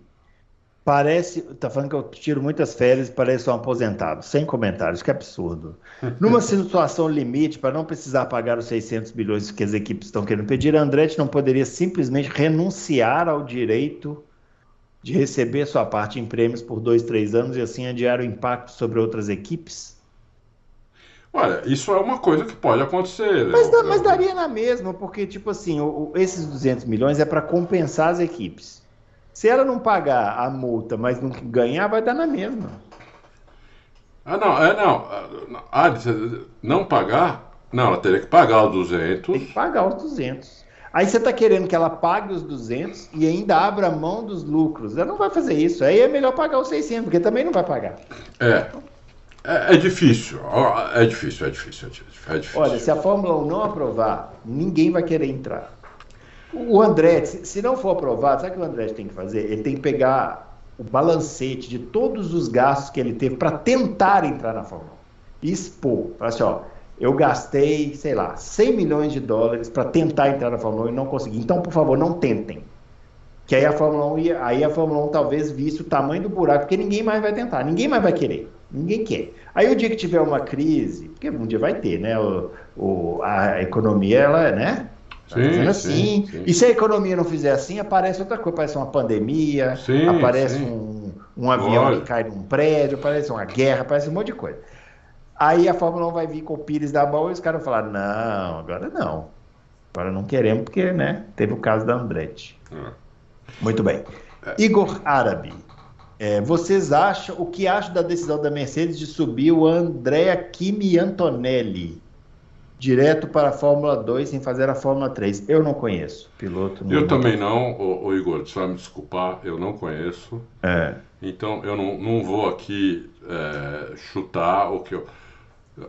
Parece. Tá falando que eu tiro muitas férias e pareço um aposentado. Sem comentários, que absurdo. Numa situação limite, para não precisar pagar os 600 bilhões que as equipes estão querendo pedir, a Andretti não poderia simplesmente renunciar ao direito de receber sua parte em prêmios por dois, três anos e assim adiar o impacto sobre outras equipes? Olha, isso é uma coisa que pode acontecer. Mas, Léo. dá- mas daria na mesma, porque, tipo assim, o- o- esses 200 milhões é para compensar as equipes. Se ela não pagar a multa, mas não ganhar, vai dar na mesma. Ah, não, é não. Ah, não pagar? Não, ela teria que pagar os 200. Tem que pagar os 200. Aí você está querendo que ela pague os 200 e ainda abra mão dos lucros. Ela não vai fazer isso. Aí é melhor pagar os 600, porque também não vai pagar. É. É, é difícil, é difícil, é difícil, é difícil. Olha, se a Fórmula 1 não aprovar, ninguém vai querer entrar. O Andretti, se não for aprovado, sabe o que o Andretti tem que fazer? Ele tem que pegar o balancete de todos os gastos que ele teve para tentar entrar na Fórmula 1 e expor. Falar assim, ó, eu gastei, sei lá, 100 milhões de dólares para tentar entrar na Fórmula 1 e não consegui. Então, por favor, não tentem. Que aí a Fórmula 1, ia, aí a Fórmula 1 talvez visse o tamanho do buraco, porque ninguém mais vai tentar, ninguém mais vai querer. Ninguém quer. Aí o dia que tiver uma crise, porque um dia vai ter, né? O, o a economia, ela, né? Tá sim, assim. Sim, sim. E se a economia não fizer assim, aparece outra coisa, aparece uma pandemia, aparece um, um avião Olha. que cai num prédio, aparece uma guerra, aparece um monte de coisa. Aí a Fórmula 1 vai vir com o Pires da mão e os caras vão falar, não, agora não. Agora não queremos, porque né, teve o caso da Andretti. É. Muito bem. É. Igor Árabe. É, vocês acham, o que acham da decisão da Mercedes de subir o Andrea Kimi Antonelli? Direto para a Fórmula 2 sem fazer a Fórmula 3. Eu não conheço piloto. eu também não, o, o Igor, você vai me desculpar, eu não conheço. É. Então eu não, não vou aqui é, chutar o que eu.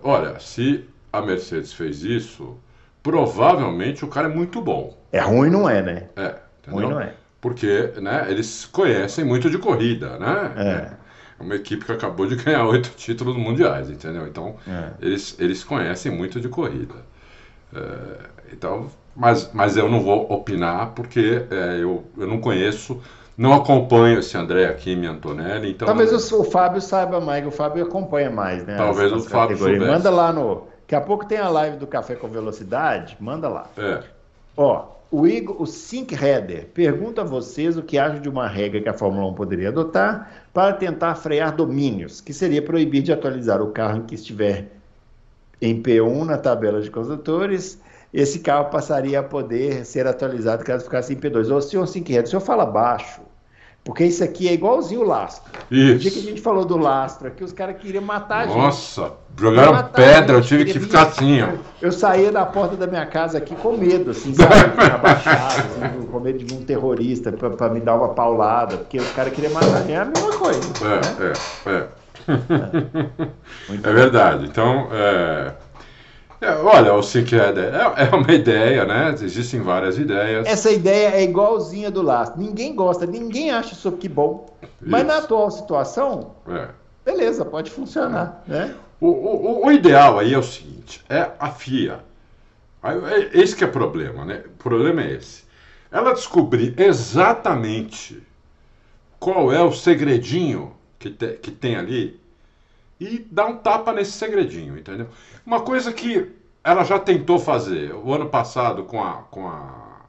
Olha, se a Mercedes fez isso, provavelmente o cara é muito bom. É ruim, não é, né? É. Entendeu? Ruim não é. Porque né, eles conhecem muito de corrida, né? É uma equipe que acabou de ganhar oito títulos mundiais, entendeu? Então, é. eles, eles conhecem muito de corrida. É, então, mas, mas eu não vou opinar porque é, eu, eu não conheço, não acompanho esse André Kimi Antonelli. Então talvez o, o, Fábio saiba mais, o Fábio acompanha mais, né? Talvez as, as o Fábio soubesse. Manda lá no. Daqui a pouco tem a live do Café com Velocidade, manda lá. É. Ó, o Igor, o Sink Header pergunta a vocês o que acham de uma regra que a Fórmula 1 poderia adotar para tentar frear domínios, que seria proibir de atualizar o carro em que estiver em P1 na tabela de construtores. Esse carro passaria a poder ser atualizado caso ficasse em P2. Ô, senhor Sink Header, o senhor fala baixo. Porque isso aqui é igualzinho o lastro. Isso. O dia que a gente falou do lastro aqui, os caras queriam matar a gente. Nossa, jogaram pedra, eu tive que ficar assim, ó. Eu saía da porta da minha casa aqui com medo, assim, sabe? abaixado, assim, com medo de um terrorista para me dar uma paulada, porque os caras queriam matar a gente. É a mesma coisa. É, né? é, é. É, é verdade. Então, é, é, olha, o Sync é, é uma ideia, né? Existem várias ideias. Essa ideia é igualzinha do lastro. Ninguém gosta, ninguém acha isso aqui bom. Mas na atual situação, é. beleza, pode funcionar, né? O, o, o, ideal aí é o seguinte, é a FIA. É, esse que é o problema, né? O problema é esse. Ela descobrir exatamente qual é o segredinho que, te, que tem ali e dar um tapa nesse segredinho, entendeu? Uma coisa que ela já tentou fazer o ano passado com a, com a,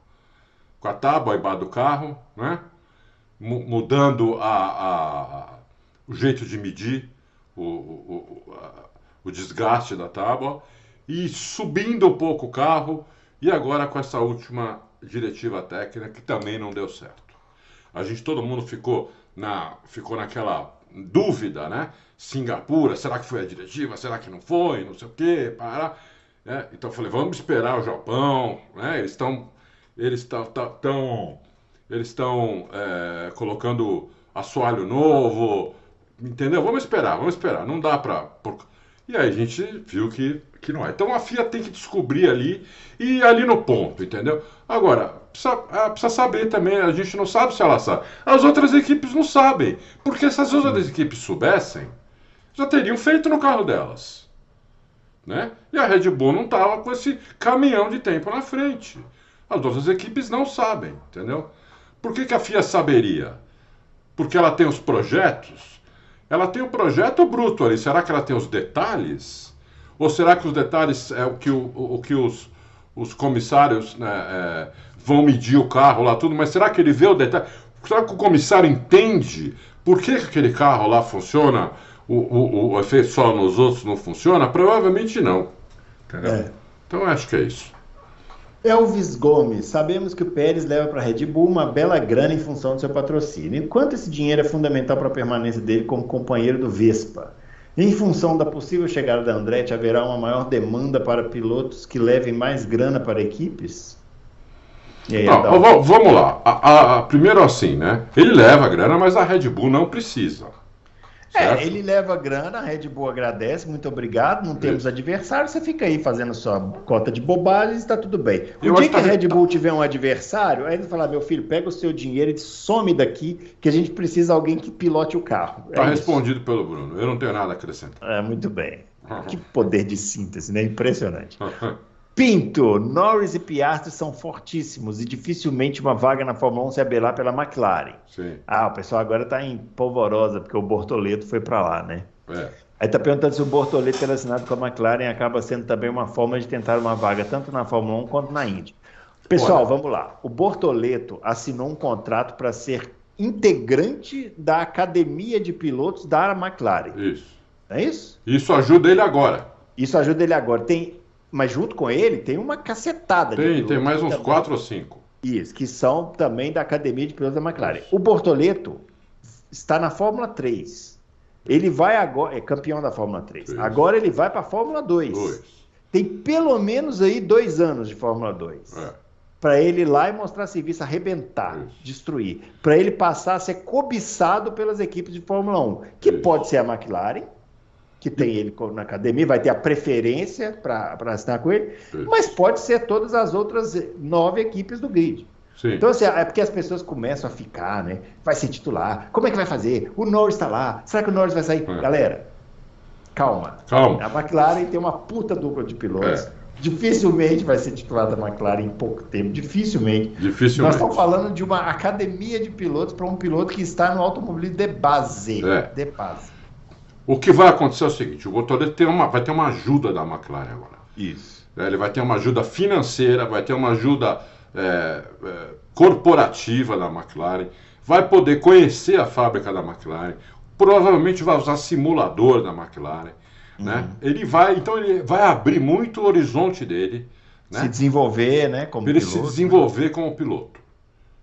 com a tábua embaixo do carro, né? mudando a, a, o jeito de medir o, o, a, o desgaste da tábua e subindo um pouco o carro e agora com essa última diretiva técnica que também não deu certo. A gente, todo mundo ficou, na, ficou naquela dúvida, né? Singapura, será que foi a diretiva? Será que não foi? Não sei o quê, para. É, então eu falei, vamos esperar o Japão, né? Eles estão eles estão tão, eles estão é, colocando assoalho novo, entendeu? Vamos esperar, vamos esperar. Não dá para por... e aí a gente viu que que não é. Então a FIA tem que descobrir ali e ali no ponto, entendeu? Agora, precisa, ah, precisa saber também, a gente não sabe se ela sabe. As outras equipes não sabem, porque se as outras equipes soubessem, já teriam feito no carro delas. Né? E a Red Bull não estava com esse caminhão de tempo na frente. As outras equipes não sabem, entendeu? Por que, que a FIA saberia? Porque ela tem os projetos? Ela tem o projeto bruto ali. Será que ela tem os detalhes? Ou será que os detalhes é o que, o, o que os, os comissários né, é, vão medir o carro lá, tudo? Mas será que ele vê o detalhe? Será que o comissário entende por que, que aquele carro lá funciona? O, o, o efeito só nos outros não funciona? Provavelmente não. É. Então acho que é isso. Elvis Gomes, sabemos que o Pérez leva para a Red Bull uma bela grana em função do seu patrocínio. Enquanto esse dinheiro é fundamental para a permanência dele como companheiro do Vespa, em função da possível chegada da Andretti, haverá uma maior demanda para pilotos que levem mais grana para equipes? Aí, não, vamos lá. A, a, a, primeiro assim, né? Ele leva a grana, mas a Red Bull não precisa. É, ele leva grana, a Red Bull agradece, muito obrigado, não temos adversário, você fica aí fazendo sua cota de bobagens e tá tudo bem. O Eu dia que a que tá- Red Bull tiver um adversário, aí ele fala, meu filho, pega o seu dinheiro e some daqui, que a gente precisa de alguém que pilote o carro. Tá é isso. respondido pelo Bruno. Eu não tenho nada a acrescentar. É, muito bem. Que poder de síntese, né? Impressionante. Pinto, Norris e Piastri são fortíssimos e dificilmente uma vaga na Fórmula 1 se abelar pela McLaren. Sim. Ah, o pessoal agora tá em polvorosa, porque o Bortoleto foi para lá, né? É. Aí tá perguntando se o Bortoleto ter assinado com a McLaren acaba sendo também uma forma de tentar uma vaga tanto na Fórmula 1 quanto na Indy. Pessoal, Olha. vamos lá. O Bortoleto assinou um contrato para ser integrante da academia de pilotos da McLaren. Isso. Não é isso? Isso ajuda ele agora. Isso ajuda ele agora. Tem, mas junto com ele tem uma cacetada de Tem, pilotos tem mais uns também. quatro ou cinco. Isso, que são também da academia de pilotos da McLaren. O Bortoleto está na Fórmula 3. Ele vai agora, é campeão da Fórmula 3. Isso. Agora ele vai para a Fórmula 2. Dois. Tem pelo menos aí dois anos de Fórmula 2. É. Para ele ir lá e mostrar serviço, arrebentar, Isso. destruir. Para ele passar a ser cobiçado pelas equipes de Fórmula 1. Que Isso. pode ser a McLaren, que tem ele na academia, vai ter a preferência para assinar com ele, mas pode ser todas as outras nove equipes do grid. Sim. Então, assim, é porque as pessoas começam a ficar, né? Vai ser titular. Como é que vai fazer? O Norris está lá. Será que o Norris vai sair? É. Galera, calma. Calma. A McLaren tem uma puta dupla de pilotos. É. Dificilmente vai ser titular da McLaren em pouco tempo. Dificilmente. Nós Dificilmente. estamos falando de uma academia de pilotos para um piloto que está no automobilismo de base. É. De base. O que vai acontecer é o seguinte: o Bortoleto tem uma, vai ter uma ajuda da McLaren agora. Isso. né? Ele vai ter uma ajuda financeira, vai ter uma ajuda é, é, corporativa da McLaren, vai poder conhecer a fábrica da McLaren, provavelmente vai usar simulador da McLaren. Né? Ele vai, então ele vai abrir muito o horizonte dele, né? Se desenvolver, né? Como ele piloto. se desenvolver como piloto.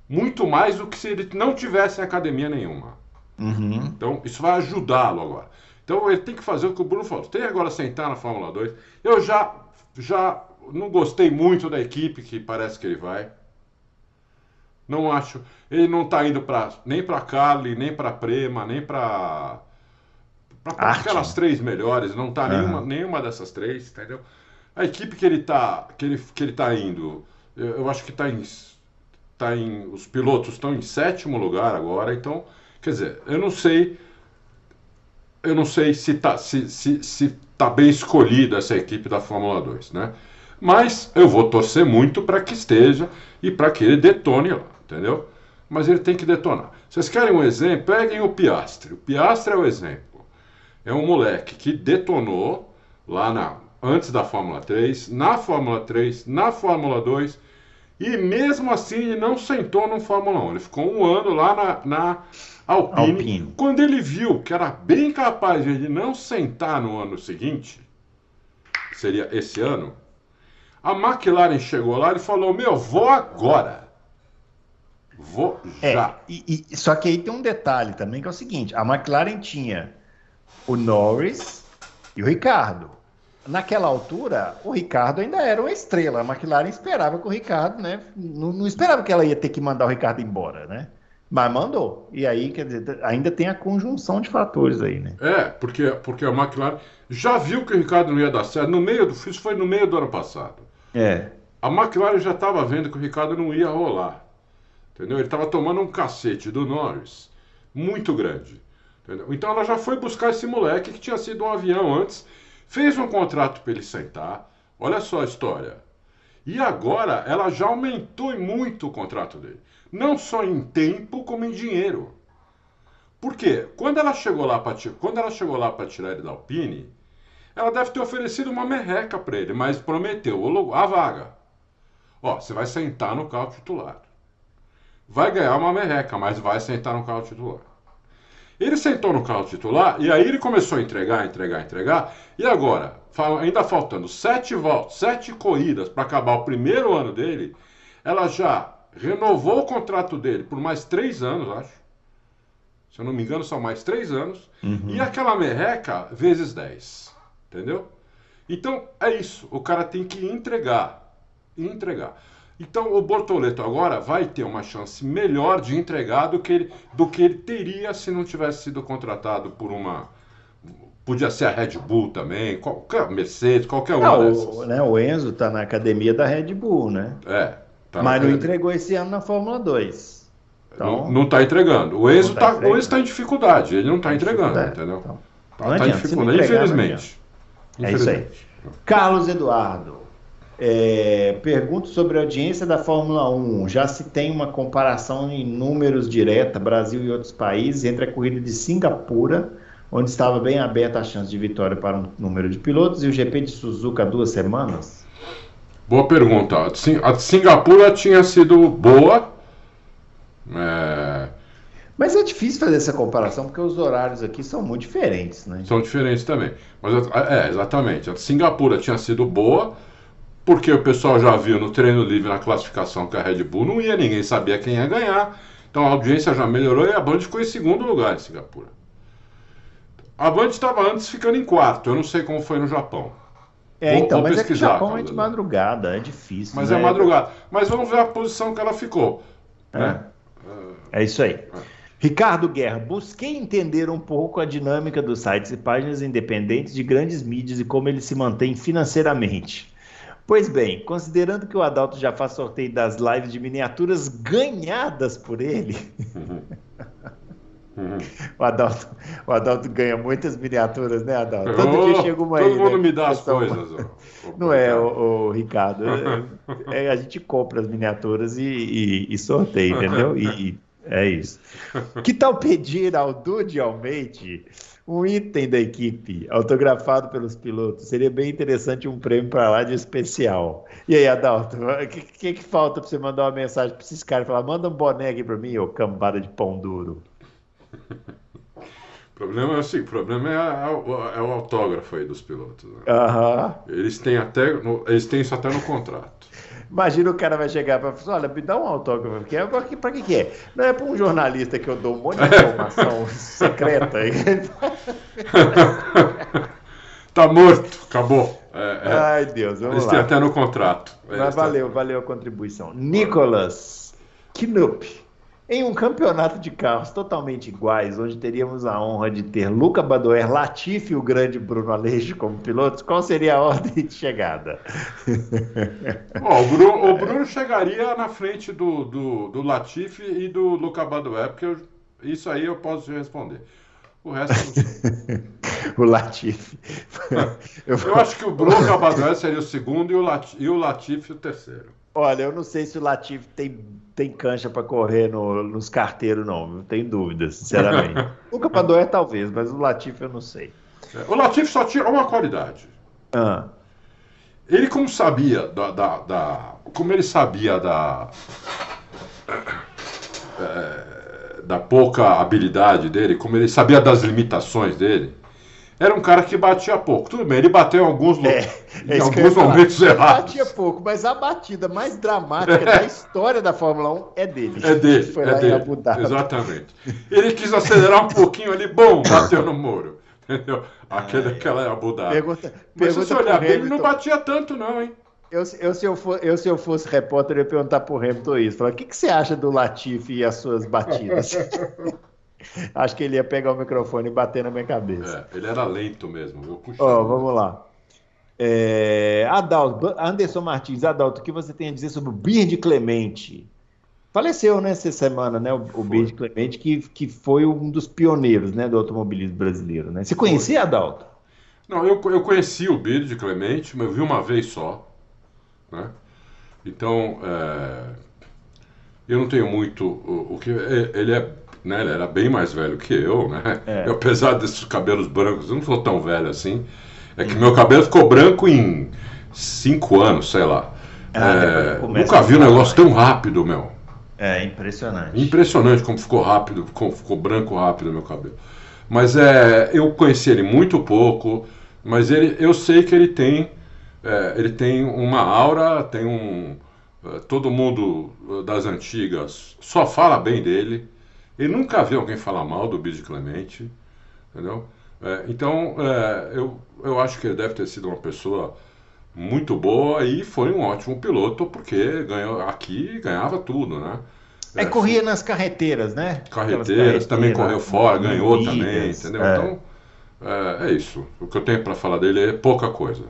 Muito mais do que se ele não tivesse academia nenhuma. Uhum. Então, isso vai ajudá-lo agora. Então, ele tem que fazer o que o Bruno falou. Tem agora sentar na Fórmula 2. Eu já, já não gostei muito da equipe que parece que ele vai. Não acho. Ele não está indo pra, nem para Carly, nem para Prema, nem para Arte, aquelas três melhores. Não está nenhuma, nenhuma dessas três, entendeu? A equipe que ele está que ele, que ele tá indo, eu, eu acho que está em, tá em. Os pilotos estão em sétimo lugar agora, então. Quer dizer, eu não sei. Eu não sei se tá, se, se, se tá bem escolhida essa equipe da Fórmula 2, né? Mas eu vou torcer muito para que esteja e para que ele detone lá, entendeu? Mas ele tem que detonar. Vocês querem um exemplo? Peguem o Piastre. O Piastre é o exemplo. É um moleque que detonou lá na, antes da Fórmula 3, na Fórmula 3, na Fórmula 2, e mesmo assim ele não sentou no Fórmula 1. Ele ficou um ano lá na, na Alpine. Alpine. Quando ele viu que era bem capaz de ele não sentar no ano seguinte, seria esse ano, a McLaren chegou lá e falou: Meu, vou agora. Vou É, já. e, e- só que aí tem um detalhe também que é o seguinte: a McLaren tinha o Norris e o Ricardo. Naquela altura, o Ricardo ainda era uma estrela. A McLaren esperava que o Ricardo, né? Não, não esperava que ela ia ter que mandar o Ricardo embora, né? Mas mandou. E aí, quer dizer, ainda tem a conjunção de fatores aí, né? É, porque, porque a McLaren já viu que o Ricardo não ia dar certo. No meio do, isso foi no meio do ano passado. É. A McLaren já estava vendo que o Ricardo não ia rolar. Entendeu? Ele estava tomando um cacete do Norris muito grande. entendeu? Então ela já foi buscar esse moleque que tinha sido um avião antes, fez um contrato para ele sentar. Olha só a história. E agora ela já aumentou muito o contrato dele. Não só em tempo, como em dinheiro. Por quê? Quando ela chegou lá para quando ela chegou lá para tirar ele da Alpine, ela deve ter oferecido uma merreca para ele, mas prometeu a vaga. Ó, você vai sentar no carro titular. Vai ganhar uma merreca, mas vai sentar no carro titular. Ele sentou no carro titular e aí ele começou a entregar, entregar, entregar. E agora, ainda faltando sete voltas, sete corridas para acabar o primeiro ano dele, ela já renovou o contrato dele por mais três anos, acho. Se eu não me engano, são mais três anos. E aquela merreca vezes 10. Entendeu? Então é isso. O cara tem que entregar. Entregar. Então o Bortoleto agora vai ter uma chance melhor de entregar do que ele, do que ele teria se não tivesse sido contratado por uma. Podia ser a Red Bull também, qualquer Mercedes, qualquer uma Não, dessas. o, né, o Enzo está na academia da Red Bull, né? É. tá Mas não entregou esse ano na Fórmula 2. Então, não, não tá entregando. O Enzo Não tá tá, tá em dificuldade, ele não tá entregando, É, entendeu? então. Tá, tá em dificuldade, entregar, não infelizmente. É isso aí. Carlos Eduardo, é, pergunto sobre a audiência da Fórmula 1. Já se tem uma comparação em números direta, Brasil e outros países, entre a corrida de Singapura, onde estava bem aberta a chance de vitória para um número de pilotos, e o GP de Suzuka há duas semanas? Boa pergunta. A de Sing- A de Singapura tinha sido boa. é, Mas é difícil fazer essa comparação, porque os horários aqui são muito diferentes, né? são diferentes também. Mas a- é, exatamente. A de Singapura tinha sido boa, porque o pessoal já viu no treino livre, na classificação, que a Red Bull não ia, ninguém sabia quem ia ganhar. Então a audiência já melhorou e a Band ficou em segundo lugar em Singapura. A Band estava antes ficando em quarto. Eu não sei como foi no Japão. É, Vou- então, vou mas é que pesquisar, Japão é de madrugada, é difícil. Mas né? é madrugada. Mas vamos ver a posição que ela ficou. né? É isso aí. Ricardo Guerra, busquei entender um pouco a dinâmica dos sites e páginas independentes de grandes mídias e como eles se mantêm financeiramente. Pois bem, considerando que o Adalto já faz sorteio das lives de miniaturas ganhadas por ele, Uhum. o Adalto, o Adalto ganha muitas miniaturas, né, Adalto? Todo dia Oh, chega uma Todo aí, mundo né? me dá as coisas. Ô, Não é, Ricardo. o, Ricardo. É, é, a gente compra as miniaturas e, e- e sorteia, entendeu? E é isso. Que tal pedir ao Dude Almeide um item da equipe autografado pelos pilotos? Seria bem interessante um prêmio para lá de especial. E aí, Adalto, o que, que, que falta para você mandar uma mensagem para esses caras? Falar, manda um boné aqui para mim, ô cambada de pão duro. O problema é assim, o problema é, a- o- é o autógrafo aí dos pilotos. né? Aham. Eles têm até, eles têm isso até no contrato. Imagina o cara vai chegar para falar, olha, me dá um autógrafo aqui. Para que, pra que é? Não é para um jornalista que eu dou um monte de informação secreta. tá morto, acabou. É, é. Ai, Deus, vamos eles lá. têm até no contrato. Mas Eles valeu, valeu a contribuição. Nicolas Knupp. Em um campeonato de carros totalmente iguais, onde teríamos a honra de ter Luca Badoer, Latifi e o grande Bruno Aleixo como pilotos, qual seria a ordem de chegada? Ó, o, Bruno, o Bruno chegaria na frente do, do, do Latifi e do Luca Badoer, porque eu- isso aí eu posso te responder. O resto eu não sei. o Latifi. Eu- Eu acho que o Luca Badoer seria o segundo e o, Lati, e o Latifi o terceiro. Olha, eu não sei se o Latifi tem, tem cancha para correr no- nos carteiros, não. Não tenho dúvidas, sinceramente. Luca Badoer talvez, mas o Latifi eu não sei. É, O Latifi só tinha uma qualidade. Ah, Ele como sabia da, da- da- como ele sabia da é, da pouca habilidade dele, como ele sabia das limitações dele, era um cara que batia pouco. Tudo bem, ele bateu em alguns, É, em é alguns momentos Ele errados. batia pouco, mas a batida mais dramática da história da Fórmula 1 é dele. É dele, Foi é lá em dele. Abu Dhabi. Exatamente. Ele quis acelerar um pouquinho ali, bom, bateu no muro. Entendeu? Aquele, aquela é Abu Dhabi. Pergunta, Mas se pergunta você pro olhar bem, ele não batia tanto, não, hein? Eu, eu, se eu, for, eu, se eu fosse repórter, eu ia perguntar pro Hamilton isso. Falar, o que, que você acha do Latifi e as suas batidas? Acho que ele ia pegar o microfone e bater na minha cabeça. É, ele era lento mesmo, viu? Puxa. Ó, vamos lá. É, Adalto, Anderson Martins, Adalto, o que você tem a dizer sobre o Bird Clemente? Faleceu nessa semana, né? O, o Bird Clemente, que, que foi um dos pioneiros né, do automobilismo brasileiro. Né? Você conhecia, Adalto? Não, eu, eu conheci o de Clemente, mas eu vi uma vez só. Né? Então, é, eu não tenho muito o, o que. é- Ele é. Né, ele era bem mais velho que eu, né? É. Eu, apesar desses cabelos brancos, eu não sou tão velho assim. É que meu cabelo ficou branco em cinco anos, sei lá. Ah, É, nunca vi um negócio tão rápido, meu. É, impressionante. Impressionante como ficou rápido, como ficou branco rápido meu cabelo. Mas é, eu conheci ele muito pouco, mas ele, eu sei que ele tem, é, ele tem uma aura, tem um, é, todo mundo é, das antigas só fala bem dele. Ele nunca viu alguém falar mal do Bide Clemente, entendeu? É, então, é, eu, eu acho que ele deve ter sido uma pessoa muito boa e foi um ótimo piloto porque ganhou aqui ganhava tudo, né? É, corria nas carreteiras, né? Carreteiras, também correu fora, ganhou também, entendeu? É. Então, é, é, isso. O que eu tenho para falar dele é pouca coisa.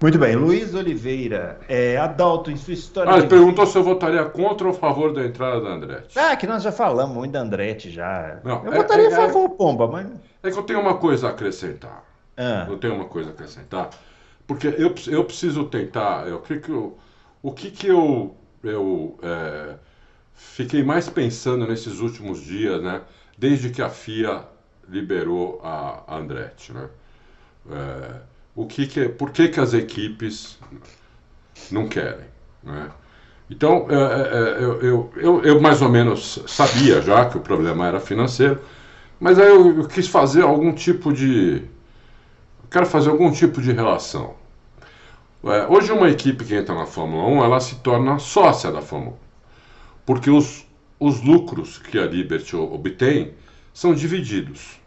Muito bem, Luiz Oliveira, é, Adalto, em sua história. Ah, ele perguntou se eu votaria contra ou a favor da entrada da Andretti. Ah, que nós já falamos muito da Andretti já. Não, eu é, votaria a é, favor, Pomba, mas. É que eu tenho uma coisa a acrescentar. Ah. Eu tenho uma coisa a acrescentar. Porque eu, eu preciso tentar. Eu, que que eu, o que, que eu, eu é, fiquei mais pensando nesses últimos dias, né? Desde que a FIA liberou a, a Andretti, né? É, o que, que por que, que as equipes não querem, né? Então, é, é, é eu, eu, eu, eu, mais ou menos sabia já que o problema era financeiro, mas aí eu, eu quis fazer algum tipo de quero fazer algum tipo de relação. É, hoje uma equipe que entra na Fórmula 1, ela se torna sócia da Fórmula 1. Porque os, os lucros que a Liberty obtém são divididos.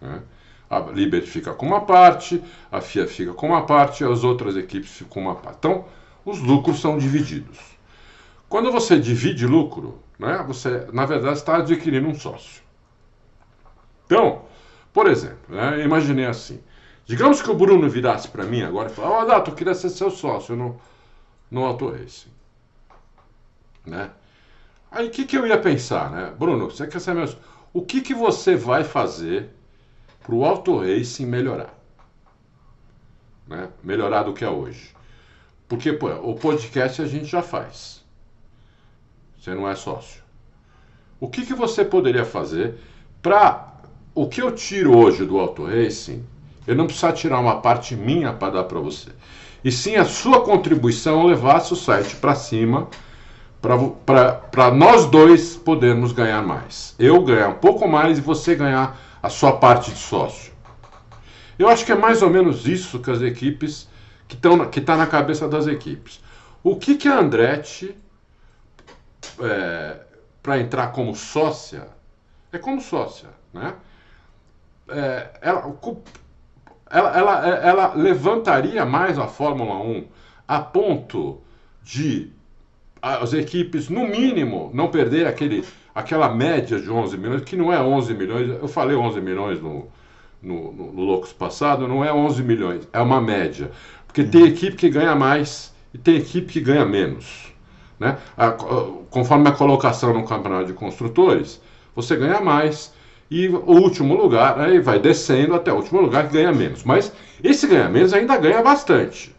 Né? A Liberty fica com uma parte, a FIA fica com uma parte as outras equipes ficam com uma parte. Então, os lucros são divididos. Quando você divide lucro, né, você, na verdade, está adquirindo um sócio. Então, por exemplo, né, imaginei assim: Digamos que o Bruno virasse para mim agora e falasse, ó, oh, Adato, eu queria ser seu sócio no, no Auto Racing. Né? Aí o que, que eu ia pensar, né? Bruno, você quer saber mesmo? O que, que você vai fazer para o Auto Racing melhorar? Né? Melhorar do que é hoje. Porque pô, o podcast a gente já faz. Você não é sócio. O que, que você poderia fazer para o que eu tiro hoje do Auto Racing eu não precisava tirar uma parte minha para dar para você. E sim a sua contribuição levasse o site para cima, para nós dois podermos ganhar mais. Eu ganhar um pouco mais e você ganhar a sua parte de sócio. Eu acho que é mais ou menos isso que as equipes, que estão que está na cabeça das equipes. O que, que a Andretti, é, para entrar como sócia, é como sócia, né? É, ela, ela, ela, ela levantaria mais a Fórmula 1 a ponto de as equipes, no mínimo, não perder aquele, aquela média de 11 milhões, que não é 11 milhões, eu falei 11 milhões no, no, no, no Loucos passado, não é 11 milhões, é uma média. Porque tem equipe que ganha mais e tem equipe que ganha menos. Né? A, conforme a colocação no campeonato de construtores, você ganha mais e o último lugar, aí vai descendo até o último lugar que ganha menos. Mas esse ganha menos ainda ganha bastante.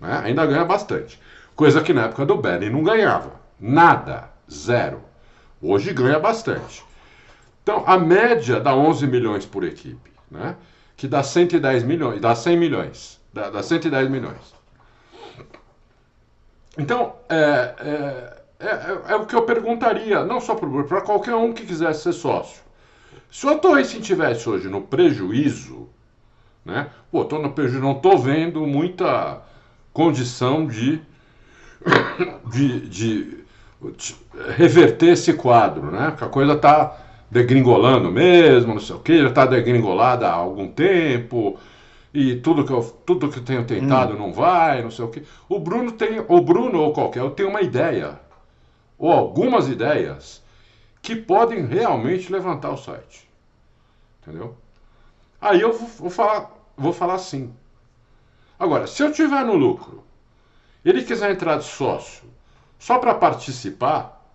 Né? Ainda ganha bastante. Coisa que na época do Benny não ganhava. Nada. Zero. Hoje ganha bastante. Então, a média dá 11 milhões por equipe, né? que dá 110 milhões, dá 100 milhões, dá, dá 110 milhões. Então, é, é, é, é o que eu perguntaria, não só para qualquer um que quisesse ser sócio. Se o Torracing tivesse hoje no prejuízo, né? Pô, tô no prejuízo, não tô vendo muita condição de, de, de reverter esse quadro, né? Que a coisa tá degringolando mesmo, não sei o que, já tá degringolada há algum tempo e tudo que eu, tudo que eu tenho tentado hum. não vai, não sei o que. O Bruno tem, o Bruno ou qualquer, eu tenho uma ideia ou algumas ideias que podem realmente levantar o site. Entendeu? Aí eu vou falar, vou falar assim. Agora, se eu tiver no lucro, ele quiser entrar de sócio só para participar,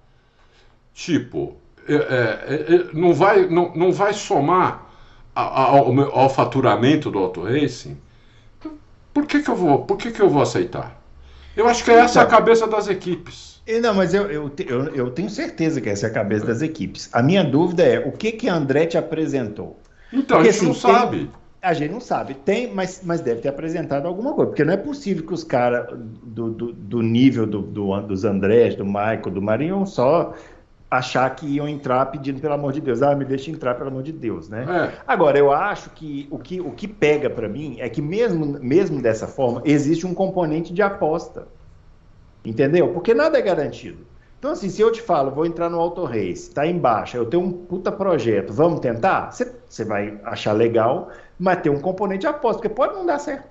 tipo, é, é, é, não, vai, não, não vai somar ao, ao, faturamento do Auto Racing, por que, que, eu, vou, por que, que eu vou aceitar? Eu acho que é essa a então, cabeça das equipes. Não, mas eu, eu, eu, eu, tenho certeza que essa é a cabeça das equipes. A minha dúvida é o que que a Andretti apresentou? Então, porque, a gente assim, não tem, sabe. A gente não sabe. Tem, mas, mas deve ter apresentado alguma coisa. Porque não é possível que os caras do, do, do, nível do, do, dos Andrés, do Michael, do Marinho, só achar que iam entrar pedindo pelo amor de Deus. Ah, me deixa entrar pelo amor de Deus, né? É. Agora, eu acho que o que, o que pega para mim é que mesmo, mesmo dessa forma, existe um componente de aposta. Entendeu? Porque nada é garantido. Então, assim, se eu te falo, vou entrar no Auto Race, tá embaixo, eu tenho um puta projeto, vamos tentar? Você vai achar legal, mas tem um componente de aposta, porque pode não dar certo.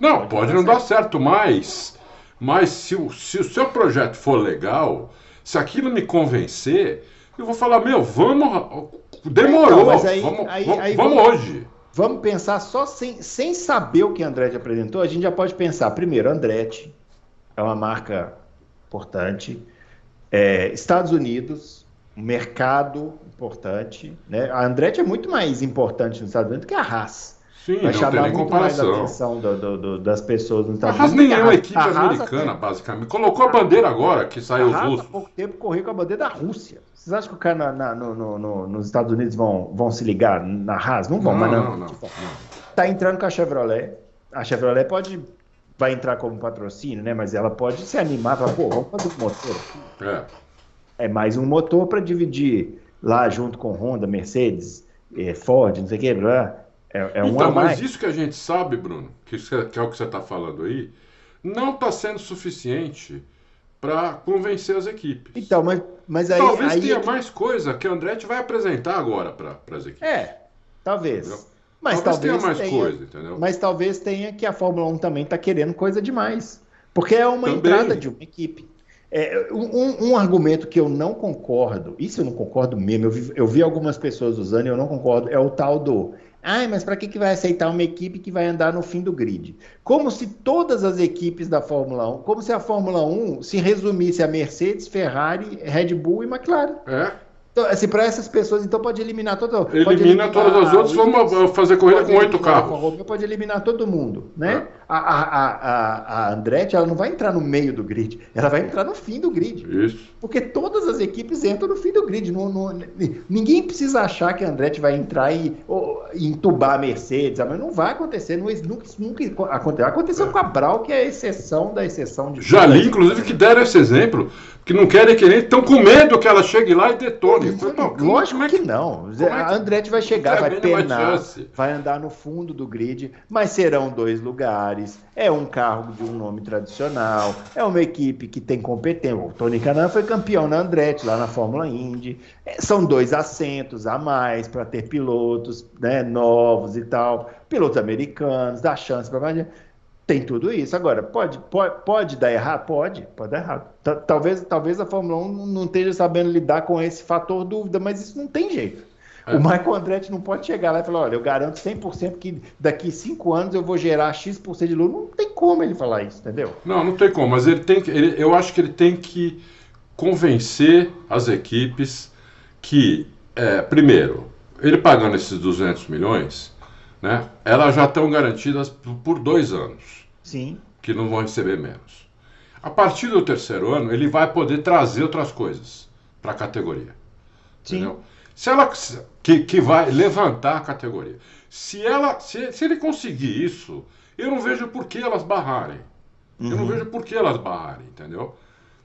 Não, pode, pode não dar certo, mas, mas se, o, se o seu projeto for legal, se aquilo me convencer, eu vou falar, meu, vamos. Demorou, então, aí, vamos, aí, vamos, aí vamos, vamos hoje. Vamos pensar só sem, sem saber o que a Andretti apresentou, a gente já pode pensar, primeiro, Andretti é uma marca importante, é, Estados Unidos, mercado importante, né? A Andretti é muito mais importante nos Estados Unidos que a Haas. Sim, vai chamar muito comparação. mais a atenção do, do, do, das pessoas nos Estados a Haas nem é uma equipe americana, basicamente. Colocou a bandeira agora, que saiu os russos. há pouco tempo correu com a bandeira da Rússia. Vocês acham que o cara na, na, no, no, nos Estados Unidos vão, vão se ligar na Haas? Não vão, não, mas não. não, não, não. Tá entrando com a Chevrolet. A Chevrolet pode vai entrar como patrocínio, né? Mas ela pode se animar para, pô, vamos fazer um motor. É. É mais um motor para dividir lá junto com Honda, Mercedes, eh, Ford, não sei o que, blá. É, é um então, mas isso que a gente sabe, Bruno, que, que é o que você está falando aí, não está sendo suficiente para convencer as equipes. Então, mas, mas aí. Talvez aí tenha é mais coisa que o Andretti vai apresentar agora para as equipes. É, talvez. Entendeu? Mas talvez, talvez tenha mais tenha, coisa, entendeu? Mas talvez tenha que a Fórmula 1 também está querendo coisa demais. Porque é uma Também. entrada de uma equipe. É, um, um argumento que eu não concordo, isso eu não concordo mesmo, eu vi, eu vi algumas pessoas usando e eu não concordo, é o tal do. Ai, mas para que, que vai aceitar uma equipe que vai andar no fim do grid? Como se todas as equipes da Fórmula 1, como se a Fórmula 1 se resumisse a Mercedes, Ferrari, Red Bull e McLaren. É. Então, assim, para essas pessoas, então pode eliminar todo Elimina eliminar todas as outras, vamos fazer corrida com oito carros. Pode eliminar todo mundo, né? É. A, a, a, a Andretti, ela não vai entrar no meio do grid, ela vai entrar no fim do grid. Isso. Porque todas as equipes entram no fim do grid. No, no, ninguém precisa achar que a Andretti vai entrar e ou, entubar a Mercedes, mas não vai acontecer, não, nunca, nunca aconteceu. Aconteceu é. com a Brau, que é a exceção da exceção de. Já li, inclusive, que deram esse exemplo que não querem que nem estão com medo que ela chegue lá e detone. Lógico é que, que, não. É que... A Andretti vai chegar, vai penar, vai andar no fundo do grid, mas serão dois lugares. É um carro de um nome tradicional, é uma equipe que tem competência. O Tony Canan foi campeão na Andretti, lá na Fórmula Indy. É, são dois assentos a mais para ter pilotos né, novos e tal, pilotos americanos, dá chance para mais. Tem tudo isso. Agora, pode, pode, pode dar errado? Pode, pode dar errado. Talvez, talvez a Fórmula 1 não esteja sabendo lidar com esse fator dúvida, mas isso não tem jeito. É. O Michael Andretti não pode chegar lá e falar: olha, eu garanto 100% que daqui cinco anos eu vou gerar X% de lucro. Não tem como ele falar isso, entendeu? Não, não tem como, mas ele tem que. Ele, eu acho que ele tem que convencer as equipes que, é, primeiro, ele pagando esses 200 milhões, né, elas já estão garantidas por dois anos. Sim. Que não vão receber menos. A partir do terceiro ano, ele vai poder trazer outras coisas para a categoria. Sim. Entendeu? Se ela que, que vai levantar a categoria. Se ela, se, se ele conseguir isso, eu não vejo por que elas barrarem. Uhum. Eu não uhum. vejo por que elas barrarem, entendeu?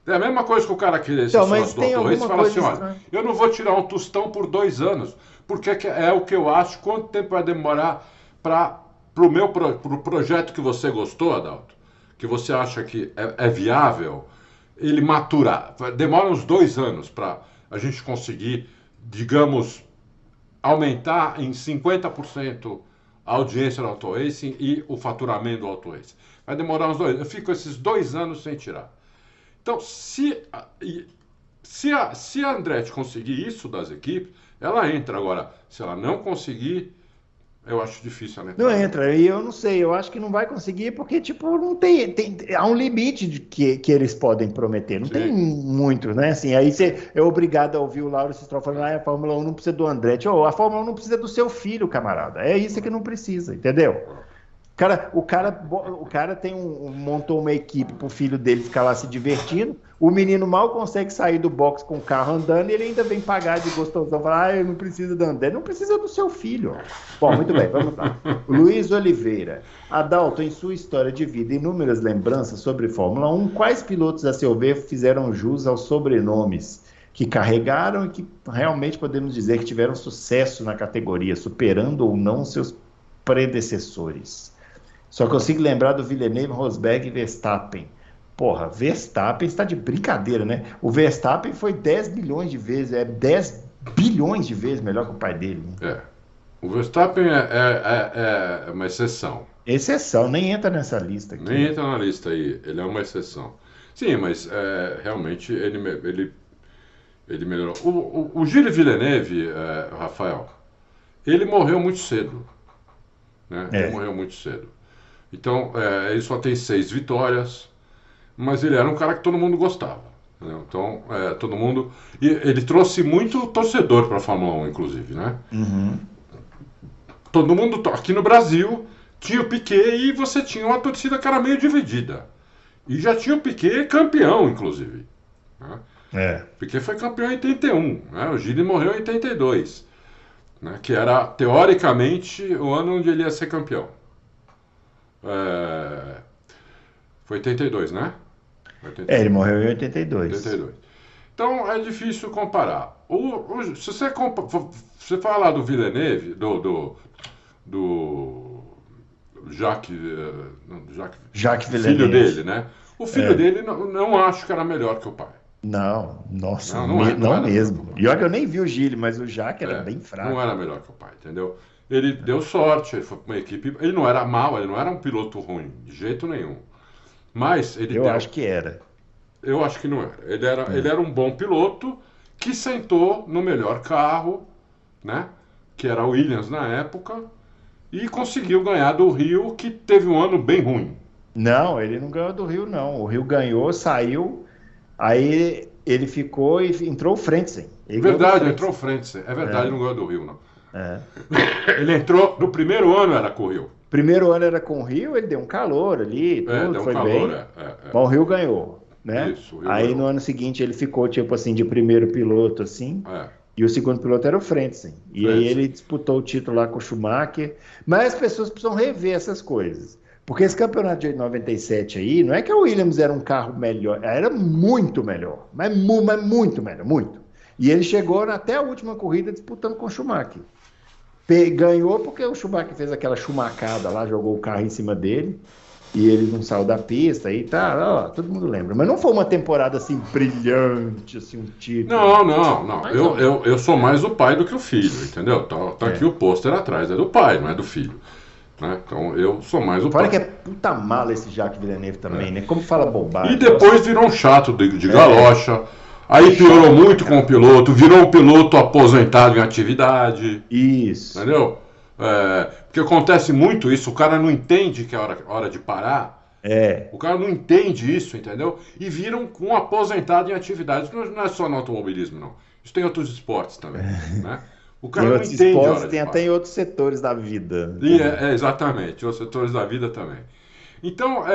É a mesma coisa que o cara querer então, mas tem dois e fala assim, olha, eu não vou tirar um tostão por dois anos, porque é o que eu acho, quanto tempo vai demorar para o meu pro, pro projeto que você gostou, Adalto, que você acha que é, é viável, ele maturar. Demora uns dois anos para a gente conseguir, digamos, aumentar em 50% a audiência do Auto Racing e o faturamento do Auto Racing. Vai demorar uns dois. Eu fico esses dois anos sem tirar. Então, se, se, a, se a Andretti conseguir isso das equipes, ela entra. Agora, se ela não conseguir, eu acho difícil ela entrar. Não entra, e eu não sei, eu acho que não vai conseguir, porque, tipo, não tem. tem há um limite de que, que eles podem prometer. Não Sim. tem muito, né? Assim, aí você é obrigado a ouvir o Lauro Stroll falando, ah, a Fórmula 1 não precisa do Andretti. Oh, a Fórmula 1 não precisa do seu filho, camarada. É isso que não precisa, entendeu? Cara, o cara, o cara tem um, montou uma equipe pro filho dele ficar lá se divertindo. O menino mal consegue sair do box com o carro andando e ele ainda vem pagar de gostosão. Falar, ah, eu não preciso do André. Não precisa do seu filho. Bom, muito bem, vamos lá. Luiz Oliveira. Adalto, em sua história de vida, inúmeras lembranças sobre Fórmula 1, quais pilotos, a seu ver, fizeram jus aos sobrenomes que carregaram e que realmente podemos dizer que tiveram sucesso na categoria, superando ou não seus predecessores? Só consigo lembrar do Villeneuve, Rosberg e Verstappen. Porra, Verstappen está de brincadeira, né? O Verstappen foi 10 bilhões de vezes, é 10 bilhões de vezes melhor que o pai dele. Né? É. O Verstappen é, é, é, é uma exceção. Exceção, nem entra nessa lista aqui. Nem entra na lista aí, ele é uma exceção. Sim, mas é, realmente ele, ele, ele melhorou. O, o, o Gilles Villeneuve, é, Rafael, ele morreu muito cedo. Né? É. Ele morreu muito cedo. Então, é, ele só tem seis vitórias, mas ele era um cara que todo mundo gostava. Né? Então, é, todo mundo. E ele trouxe muito torcedor para a Fórmula 1, inclusive, né? Uhum. Todo mundo. Aqui no Brasil, tinha o Piquet e você tinha uma torcida que era meio dividida. E já tinha o Piquet campeão, inclusive. Né? É. Piquet foi campeão em 81, né? o Gilles morreu em 82, né? que era, teoricamente, o ano onde ele ia ser campeão. É... Foi 82, né? 82. É, ele morreu em 82. 82. Então é difícil comparar. O, o, se você, compa você falar do Villeneuve, do, do, do Jacques, uh, Jacques, Jacques filho dele, né? O filho é. dele não, não acho que era melhor que o pai. Não, nossa, não, não, me, é, não, não mesmo. E olha que eu nem vi o Gilles, mas o Jacques era é, bem fraco. Não era melhor que o pai, entendeu? Ele deu sorte, ele foi para uma equipe. Ele não era mal, ele não era um piloto ruim, de jeito nenhum. Mas ele. Eu deu, acho que era. Eu acho que não era. Ele era, é. ele era um bom piloto que sentou no melhor carro, né? Que era a Williams na época, e conseguiu ganhar do Rio, que teve um ano bem ruim. Não, ele não ganhou do Rio, não. O Rio ganhou, saiu, aí ele ficou e entrou o Frentzen. Verdade, entrou o Frentzen. É verdade, é. não ganhou do Rio, não. É. Ele entrou, no primeiro ano era com o Rio. Primeiro ano era com o Rio, ele deu um calor ali, é, tudo, é, foi calor, bem. É, é, Bom, o Rio ganhou, né? Isso, Rio Aí ganhou. no ano seguinte ele ficou, tipo assim, de primeiro piloto, assim. É. E o segundo piloto era o Frentzen. E Frentzen. aí ele disputou o título lá com o Schumacher. Mas as pessoas precisam rever essas coisas. Porque esse campeonato de 97 aí, não é que a Williams era um carro melhor, era muito melhor. Mas, mas muito melhor, muito. E ele chegou até a última corrida disputando com o Schumacher. Ganhou porque o Schumacher fez aquela chumacada lá, jogou o carro em cima dele e ele não saiu da pista e tá, ó, todo mundo lembra. Mas não foi uma temporada assim brilhante, assim, um título. Não, não, não. Eu, eu, eu sou mais o pai do que o filho, entendeu? Tá, tá é. aqui o pôster atrás, é do pai, não é do filho. Né? Então eu sou mais o Fora pai. que é puta mala esse Jacques Villeneuve também, é. né? Como fala bobagem. E depois virou um chato de, de galocha. Aí piorou muito com o piloto, virou um piloto aposentado em atividade. Isso. Entendeu? É, porque acontece muito isso, o cara não entende que é hora, hora de parar. É. O cara não entende isso, entendeu? E viram um aposentado em atividades. Não é só no automobilismo, não. Isso tem outros esportes também. Né? O cara não entende. Esportes, tem até em outros setores da vida. E é, é, exatamente, outros setores da vida também. Então é,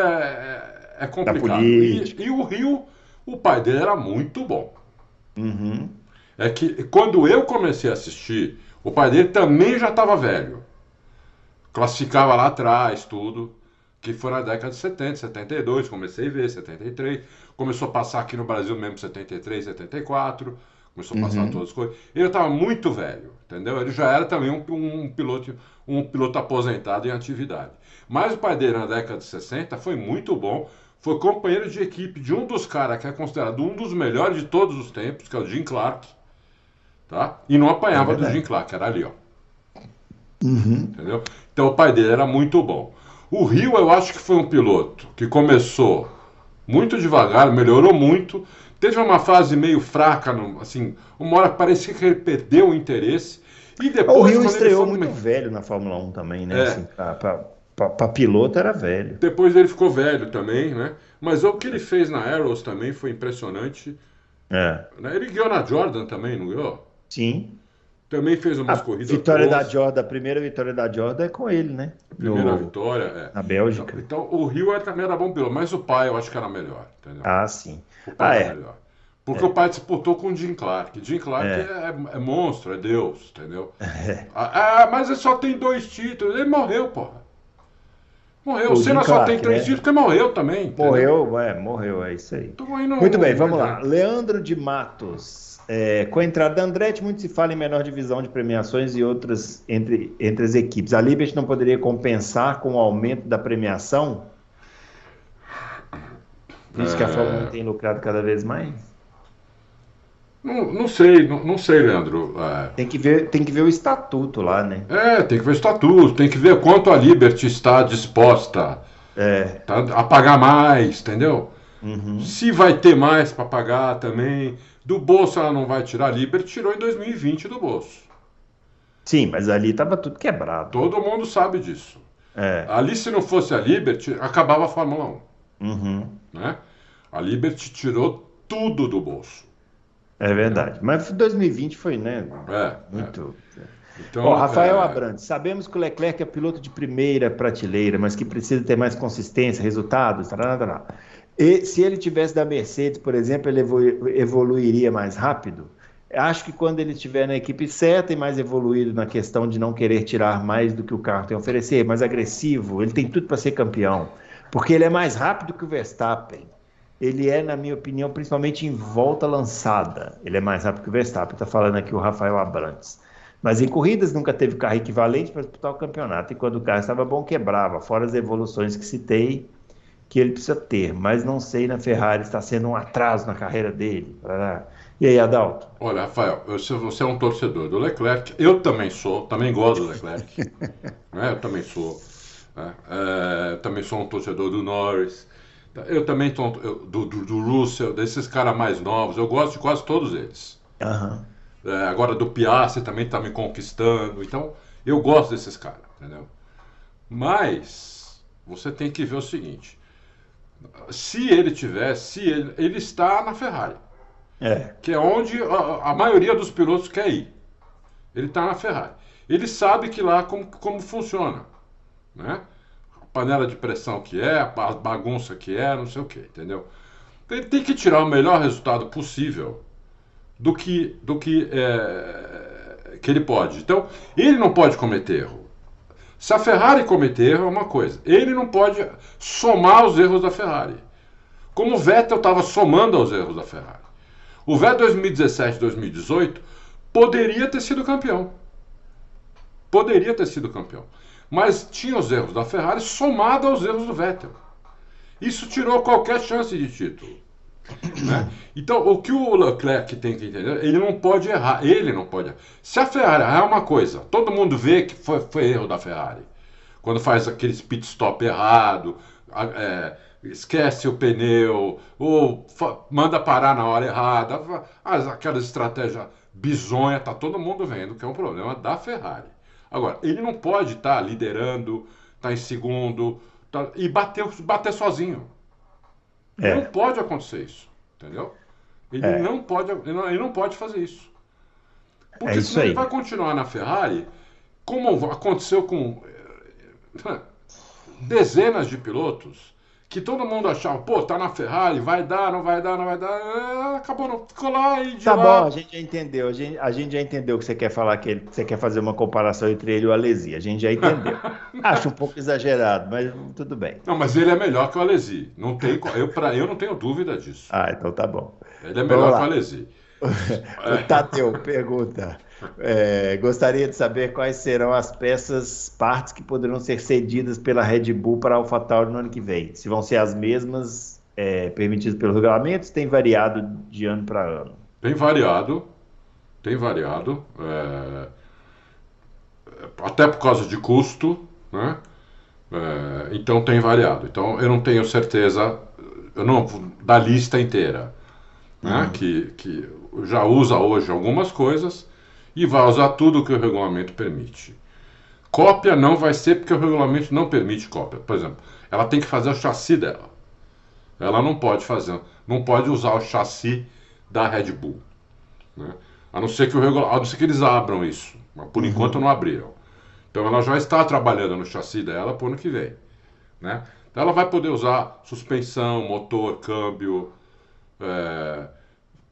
é, é complicado. E, e, o Rio, o pai dele era muito bom. Uhum. É que quando eu comecei a assistir, o pai dele também já estava velho. Classificava lá atrás, tudo. Que foi na década de 70, 72, comecei a ver, 73. Começou a passar aqui no Brasil mesmo 73, 74. Começou a passar uhum. todas as coisas. Ele estava muito velho, entendeu? Ele já era também um, um, piloto, um piloto aposentado em atividade. Mas o pai dele na década de 60 foi muito bom. Foi companheiro de equipe de um dos caras que é considerado um dos melhores de todos os tempos, que é o Jim Clark tá? E não apanhava é do Jim Clark, era ali, ó. Uhum. Entendeu? Então o pai dele era muito bom. O Rio, eu acho que foi um piloto que começou muito devagar, melhorou muito, teve uma fase meio fraca, assim, uma hora parecia que ele perdeu o interesse. E depois, o Rio estreou muito velho na Fórmula 1 também, né? É. Assim, para piloto era velho. Depois ele ficou velho também, né? Mas o que ele fez na Arrows também foi impressionante. É. Né? Ele ganhou na Jordan também, não ganhou? Sim. Também fez umas a corridas. Vitória da Jordan, a primeira vitória da Jordan é com ele, né? Primeira no... vitória, é. Na Bélgica. Então, então o Rio também era bom piloto, mas o pai eu acho que era melhor, entendeu? Ah, sim. O pai ah, era é. melhor. Porque é. o pai disputou com o Jim Clark. Jim Clark é, é, é monstro, é Deus, entendeu? É. Ah, ah, mas ele só tem dois títulos. Ele morreu, porra. Morreu. O Senna só tem três né? títulos porque morreu também. Entendeu? Morreu, é, morreu, é isso aí. Muito bem, vamos lá. Leandro de Matos. É, com a entrada da Andretti, muito se fala em menor divisão de premiações e outras entre, entre as equipes. A Liberty não poderia compensar com o aumento da premiação? Isso é... que a Fórmula 1 tem lucrado cada vez mais? Não, não sei, não, não sei, Leandro. É. Tem, que ver, tem que ver o estatuto lá, né? É, tem que ver o estatuto, tem que ver quanto a Liberty está disposta é. tá, a pagar mais, entendeu? Uhum. Se vai ter mais para pagar também. Do bolso ela não vai tirar. A Liberty tirou em 2020 do bolso. Sim, mas ali estava tudo quebrado. Todo mundo sabe disso. É. Ali, se não fosse a Liberty, acabava a Fórmula 1. Uhum. Né? A Liberty tirou tudo do bolso. É verdade. Mas 2020 foi, né? É. Muito. É. Então, Rafael é... Abrantes, sabemos que o Leclerc é piloto de primeira prateleira, mas que precisa ter mais consistência, resultados. Tará. E se ele tivesse da Mercedes, por exemplo, ele evoluiria mais rápido? Acho que quando ele estiver na equipe certa e mais evoluído na questão de não querer tirar mais do que o carro tem a oferecer, mais agressivo, ele tem tudo para ser campeão, porque ele é mais rápido que o Verstappen ele é, na minha opinião, principalmente em volta lançada. Ele é mais rápido que o Verstappen, está falando aqui o Rafael Abrantes. Mas em corridas nunca teve carro equivalente para disputar o campeonato. E quando o carro estava bom, quebrava, fora as evoluções que citei, que ele precisa ter. Mas não sei na Ferrari, está sendo um atraso na carreira dele. E aí, Adalto? Olha, Rafael, você é um torcedor do Leclerc. Eu também sou, também gosto do Leclerc. né? Eu também sou. Né? É, também sou um torcedor do Norris. Eu também tô, do, do, do Russell, desses caras mais novos, eu gosto de quase todos eles. Uhum. É, agora do Piastri também está me conquistando, então eu gosto desses caras, entendeu? Mas você tem que ver o seguinte: se ele tiver, se ele, ele está na Ferrari, é. que é onde a, a maioria dos pilotos quer ir. Ele está na Ferrari. Ele sabe que lá como, como funciona, né? Panela de pressão que é, a bagunça que é, não sei o que, entendeu? Ele tem que tirar o melhor resultado possível do que, do que, é, que ele pode. Então, ele não pode cometer erro. Se a Ferrari cometer erro é uma coisa, ele não pode somar os erros da Ferrari. Como o Vettel estava somando aos erros da Ferrari. O Vettel 2017-2018 poderia ter sido campeão. Poderia ter sido campeão mas tinha os erros da Ferrari somado aos erros do Vettel. Isso tirou qualquer chance de título. Né? Então, o que o Leclerc tem que entender, ele não pode errar, ele não pode errar. Se a Ferrari errar é uma coisa, todo mundo vê que foi, foi erro da Ferrari. Quando faz aqueles pit stop errado, é, esquece o pneu, ou manda parar na hora errada, aquelas estratégias bizonha, tá todo mundo vendo que é um problema da Ferrari. Agora, ele não pode estar tá liderando, estar tá em segundo tá, e bater, bater sozinho. É. Não pode acontecer isso, entendeu? Ele, é. não pode, ele, não, ele não pode fazer isso. Porque é senão ele vai continuar na Ferrari, como aconteceu com eh, dezenas de pilotos que todo mundo achava, pô, tá na Ferrari, vai dar, não vai dar, não vai dar, ah, acabou, não ficou lá e de Tá lá... bom, a gente já entendeu, a gente, a gente já entendeu que você quer falar que ele, você quer fazer uma comparação entre ele e o Alesi, a gente já entendeu. Acho um pouco exagerado, mas tudo bem. Não, mas ele é melhor que o Alesi, não tem, eu, pra, eu não tenho dúvida disso. Ah, então tá bom. Ele é melhor que o Alesi. o Tadeu pergunta. É, gostaria de saber quais serão as peças, partes que poderão ser cedidas pela Red Bull para a AlphaTauri no ano que vem. Se vão ser as mesmas é, permitidas pelo regulamento, tem variado de ano para ano? Tem variado, tem variado, é, até por causa de custo, né? É, então tem variado. Então eu não tenho certeza, eu não da lista inteira, né? Uhum. Que, que já usa hoje algumas coisas e vai usar tudo que o regulamento permite. Cópia não vai ser porque o regulamento não permite cópia. Por exemplo, ela tem que fazer o chassi dela. Ela não pode fazer, não pode usar o chassi da Red Bull. Né? A não ser que o regulamento, a não ser que eles abram isso. Mas por uhum. enquanto não abriram. Então ela já está trabalhando no chassi dela para o ano que vem. Né? Então ela vai poder usar suspensão, motor, câmbio. É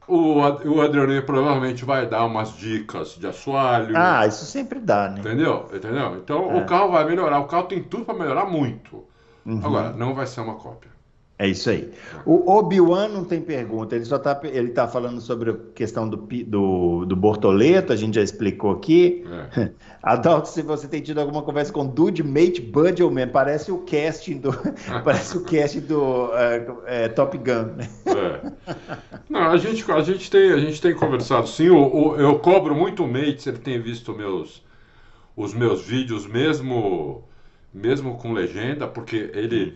o, o Adriano provavelmente vai dar umas dicas de assoalho. Ah, isso sempre dá, né? Entendeu? Entendeu? Então é. o carro vai melhorar. O carro tem tudo para melhorar muito. Uhum. Agora, não vai ser uma cópia. É isso aí. O Obi-Wan não tem pergunta, ele só está ele tá falando sobre a questão do, do, do Bortoleto, a gente já explicou aqui. É. Adalto, se você tem tido alguma conversa com Dude, Mate, Bud ou Man, parece o casting do, parece o casting do uh, Top Gun. É. Não, a gente, a, gente tem, a gente tem conversado sim, o, eu cobro muito o Mate, se ele tem visto meus, os meus vídeos, mesmo, mesmo com legenda, porque ele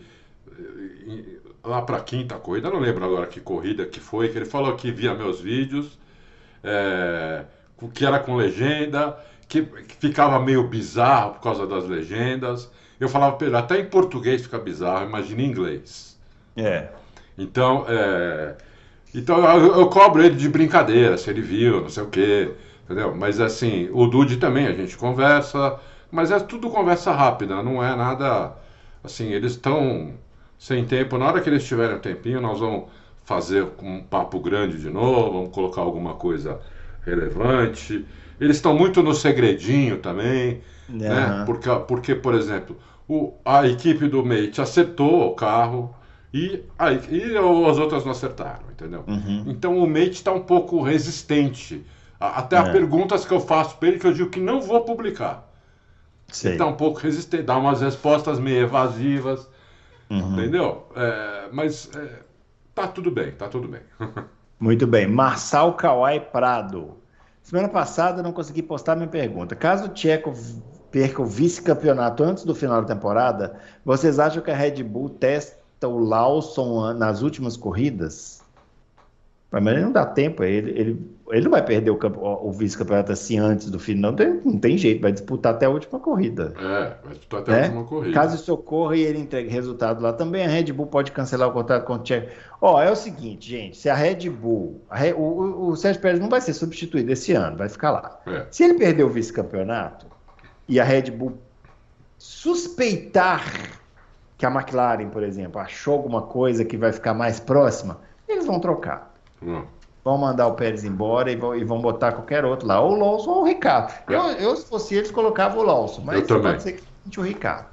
lá para a quinta corrida, não lembro agora que corrida que foi, que ele falou que via meus vídeos, é, que era com legenda, que, que, ficava meio bizarro por causa das legendas. Eu falava para ele, até em português fica bizarro, imagina em inglês. É. Então, é, então eu, eu, cobro ele de brincadeira, se ele viu, não sei o quê, entendeu? Mas assim, o Dude também, a gente conversa, mas é tudo conversa rápida, não é nada, assim, eles estão sem tempo. Na hora que eles tiverem um tempinho, nós vamos fazer um papo grande de novo, vamos colocar alguma coisa relevante. Eles estão muito no segredinho também, uhum. né? Porque, porque, por exemplo, o, a equipe do Mate acertou o carro e, a, e as outras não acertaram, entendeu? Uhum. Então o Mate está um pouco resistente. Até é. as perguntas que eu faço para ele que eu digo que não vou publicar. Sei. Ele está um pouco resistente, dá umas respostas meio evasivas. Uhum. Entendeu? É, mas é, tá tudo bem, tá tudo bem. Muito bem. Marçal Kawai Prado. Semana passada não consegui postar minha pergunta. Caso o Tcheco perca o vice-campeonato antes do final da temporada, vocês acham que a Red Bull testa o Lawson nas últimas corridas? Mas ele não dá tempo, ele, ele, ele não vai perder o, o vice-campeonato assim antes do final, não tem, não tem jeito, vai disputar até a última corrida. É, vai disputar até né? a última corrida. Caso isso ocorra e ele entregue resultado lá também, a Red Bull pode cancelar o contrato com o Tcheco. Ó, é o seguinte, gente, se a Red Bull, a Red, o, o, Sérgio Pérez não vai ser substituído esse ano, vai ficar lá. É. Se ele perder o vice-campeonato e a Red Bull suspeitar que a McLaren, por exemplo, achou alguma coisa que vai ficar mais próxima, eles vão trocar. Hum. Vão mandar o Pérez embora e vão, e vão botar qualquer outro lá, ou o Lawson ou o Ricardo. Eu, eu, se fosse eles, colocava o Lawson, mas pode ser que o Ricardo.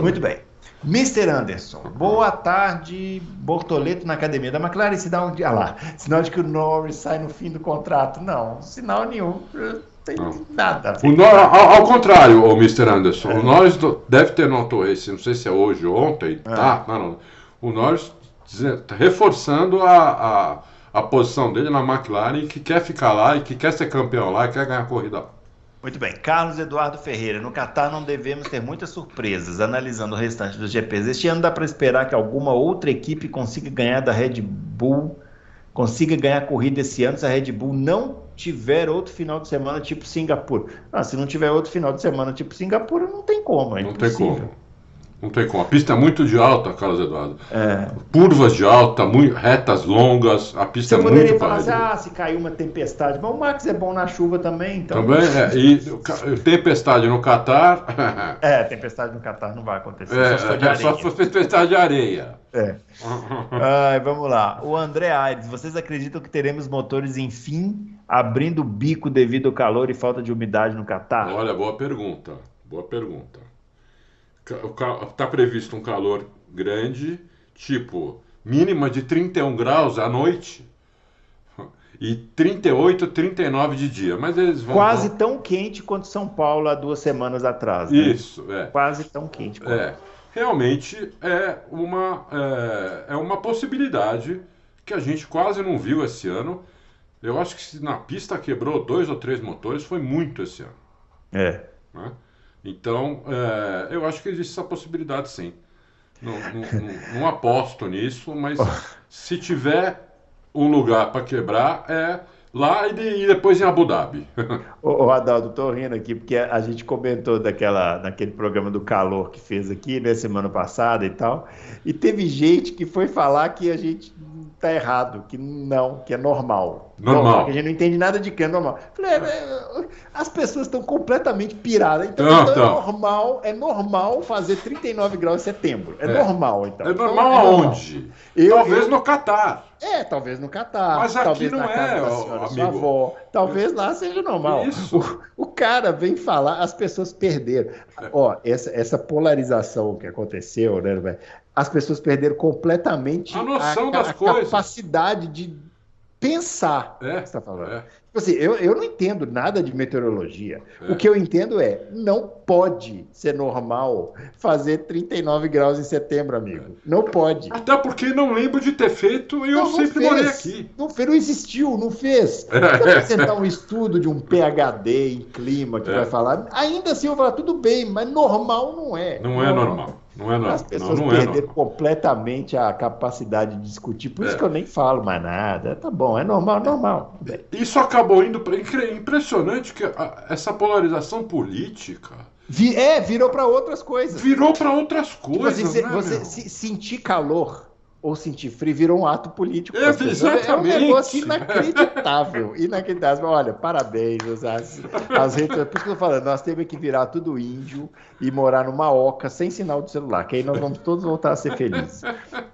Muito bem. Mr. Anderson, boa tarde, Bortoleto na academia da McLaren, sinal de, ah lá, sinal de que o Norris sai no fim do contrato. Não, sinal nenhum, não tem não. nada. O Nor, ao, ao, contrário, o Mr. Anderson, é. o Norris deve ter notado esse, não sei se é hoje ou ontem, é. tá? Não, não. O Norris reforçando a, a a posição dele na McLaren, que quer ficar lá e que quer ser campeão lá e quer ganhar a corrida Muito bem. Carlos Eduardo Ferreira. No Qatar não devemos ter muitas surpresas. Analisando o restante dos GPs, este ano dá para esperar que alguma outra equipe consiga ganhar da Red Bull, consiga ganhar a corrida esse ano se a Red Bull não tiver outro final de semana tipo Singapura. Ah, se não tiver outro final de semana tipo Singapura, não tem como. É não impossível. tem como. Não tem como. A pista é muito de alta, Carlos Eduardo. É. Curvas de alta, muito, retas longas, a pista Você é muito falar assim, ah, se caiu uma tempestade. Mas o Max é bom na chuva também, então. Também, é. E tempestade no Catar. é, tempestade no Catar não vai acontecer. É, só, se é, só se for tempestade de areia. É. Ai, vamos lá. O André Aires, vocês acreditam que teremos motores, enfim, abrindo o bico devido ao calor e falta de umidade no Catar? Olha, boa pergunta. Boa pergunta está previsto um calor grande, tipo mínima de 31 graus à noite e 38, 39 de dia. Mas eles vão. Quase tão quente quanto São Paulo há duas semanas atrás. Né? Isso, é. Quase tão quente. Quanto. É. Realmente é uma, é, é uma possibilidade que a gente quase não viu esse ano. Eu acho que se na pista quebrou dois ou três motores, foi muito esse ano. É. Né? Então, é, eu acho que existe essa possibilidade sim. Não, não, não aposto nisso, mas se tiver um lugar para quebrar, é lá e, de, depois em Abu Dhabi. Ô, ô Adaldo, tô rindo aqui porque a gente comentou daquela, daquele programa do calor que fez aqui, né, semana passada e tal, e teve gente que foi falar que a gente tá errado, que não, que é normal. Normal. que a gente não entende nada de que é normal. Falei, é, as pessoas estão completamente piradas. Então, Não, então é então. normal, é normal fazer 39 graus em setembro. É, É. normal, então. É Então, normal normal. aonde? Eu- Talvez eu- no Catar. É, talvez no Catar, Mas aqui talvez não na casa é, da senhora, sua amigo. avó, talvez lá seja normal. Isso. O, o cara vem falar, as pessoas perderam. É. Ó, essa, essa polarização que aconteceu, né, velho? As pessoas perderam completamente A noção ca- das coisas. capacidade de pensar. É, que você tá falando. é. Tipo assim, eu, eu não entendo nada de meteorologia. É. O que eu entendo é, não pode ser normal fazer 39 graus em setembro, amigo. Não pode. Até porque não lembro de ter feito e eu Não, não sempre fez. morei aqui. Não fez, não existiu, não fez. É. Se eu apresentar um estudo de um PhD em clima que É. vai falar, ainda assim eu vou falar, tudo bem, mas normal não é. Não é normal. Não é As. Não, pessoas não é perderam normal. completamente a capacidade de discutir, por isso É. que eu nem falo mais nada. Tá bom, é normal, é normal. Isso acabou indo para. Impressionante que a- essa polarização política Vi- é, virou para outras coisas. virou para outras Tipo coisas. assim, cê- né, você se- sentir calor ou sentir frio virou um ato político. É. É um negócio inacreditável. Inacreditável. Olha, parabéns. As, as redes, por isso que eu tô falando, nós temos que virar tudo índio e morar numa oca sem sinal de celular, que aí nós vamos todos voltar a ser felizes.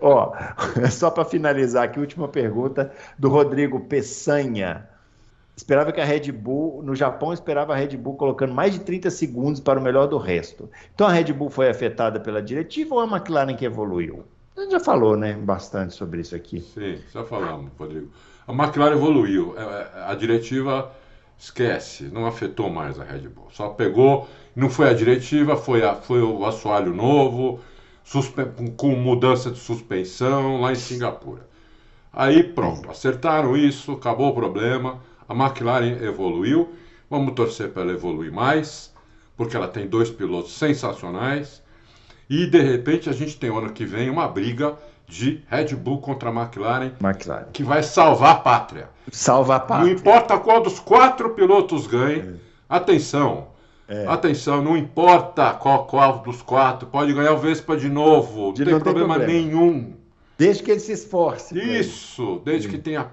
Ó, só para finalizar aqui, última pergunta do Rodrigo Peçanha. Esperava que a Red Bull, no Japão, esperava a Red Bull colocando mais de 30 segundos para o melhor do resto. Então a Red Bull foi afetada pela diretiva ou a McLaren que evoluiu? A gente já falou, né, bastante sobre isso aqui. Sim, já falamos, Rodrigo. A McLaren evoluiu. É, é, A diretiva esquece, não afetou mais a Red Bull. Só pegou, não foi a diretiva, foi, a, foi o assoalho novo, suspe- com, com mudança de suspensão lá em Singapura. Aí pronto, acertaram isso, acabou o problema. A McLaren evoluiu. Vamos torcer para ela evoluir mais, porque ela tem dois pilotos sensacionais. E de repente a gente tem ano que vem uma briga de Red Bull contra a McLaren McLaren. que vai salvar a pátria. Salva a Não pátria. importa qual dos quatro pilotos ganhe. Atenção. É. Atenção, não importa qual, qual dos quatro, pode ganhar o Vespa de novo, De- não tem não tem problema, problema. nenhum. Desde que ele se esforce. Isso, desde que tenha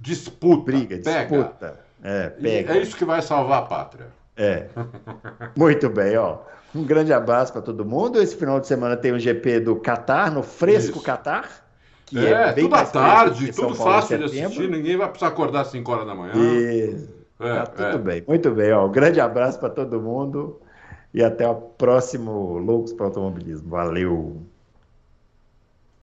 disputa, Briga, pega. disputa. É, E pega. É isso que vai salvar a pátria. É. Muito bem, ó. Um grande abraço para todo mundo. Esse final de semana tem o GP do Catar, no Fresco Isso. Catar. Que é, bem tudo à tarde, tudo Paulo fácil de assistir, ninguém vai precisar acordar às 5 horas da manhã. E... É, Tá tudo é. bem, muito bem. Ó. Um grande abraço para todo mundo e até o próximo Loucos para Automobilismo. Valeu!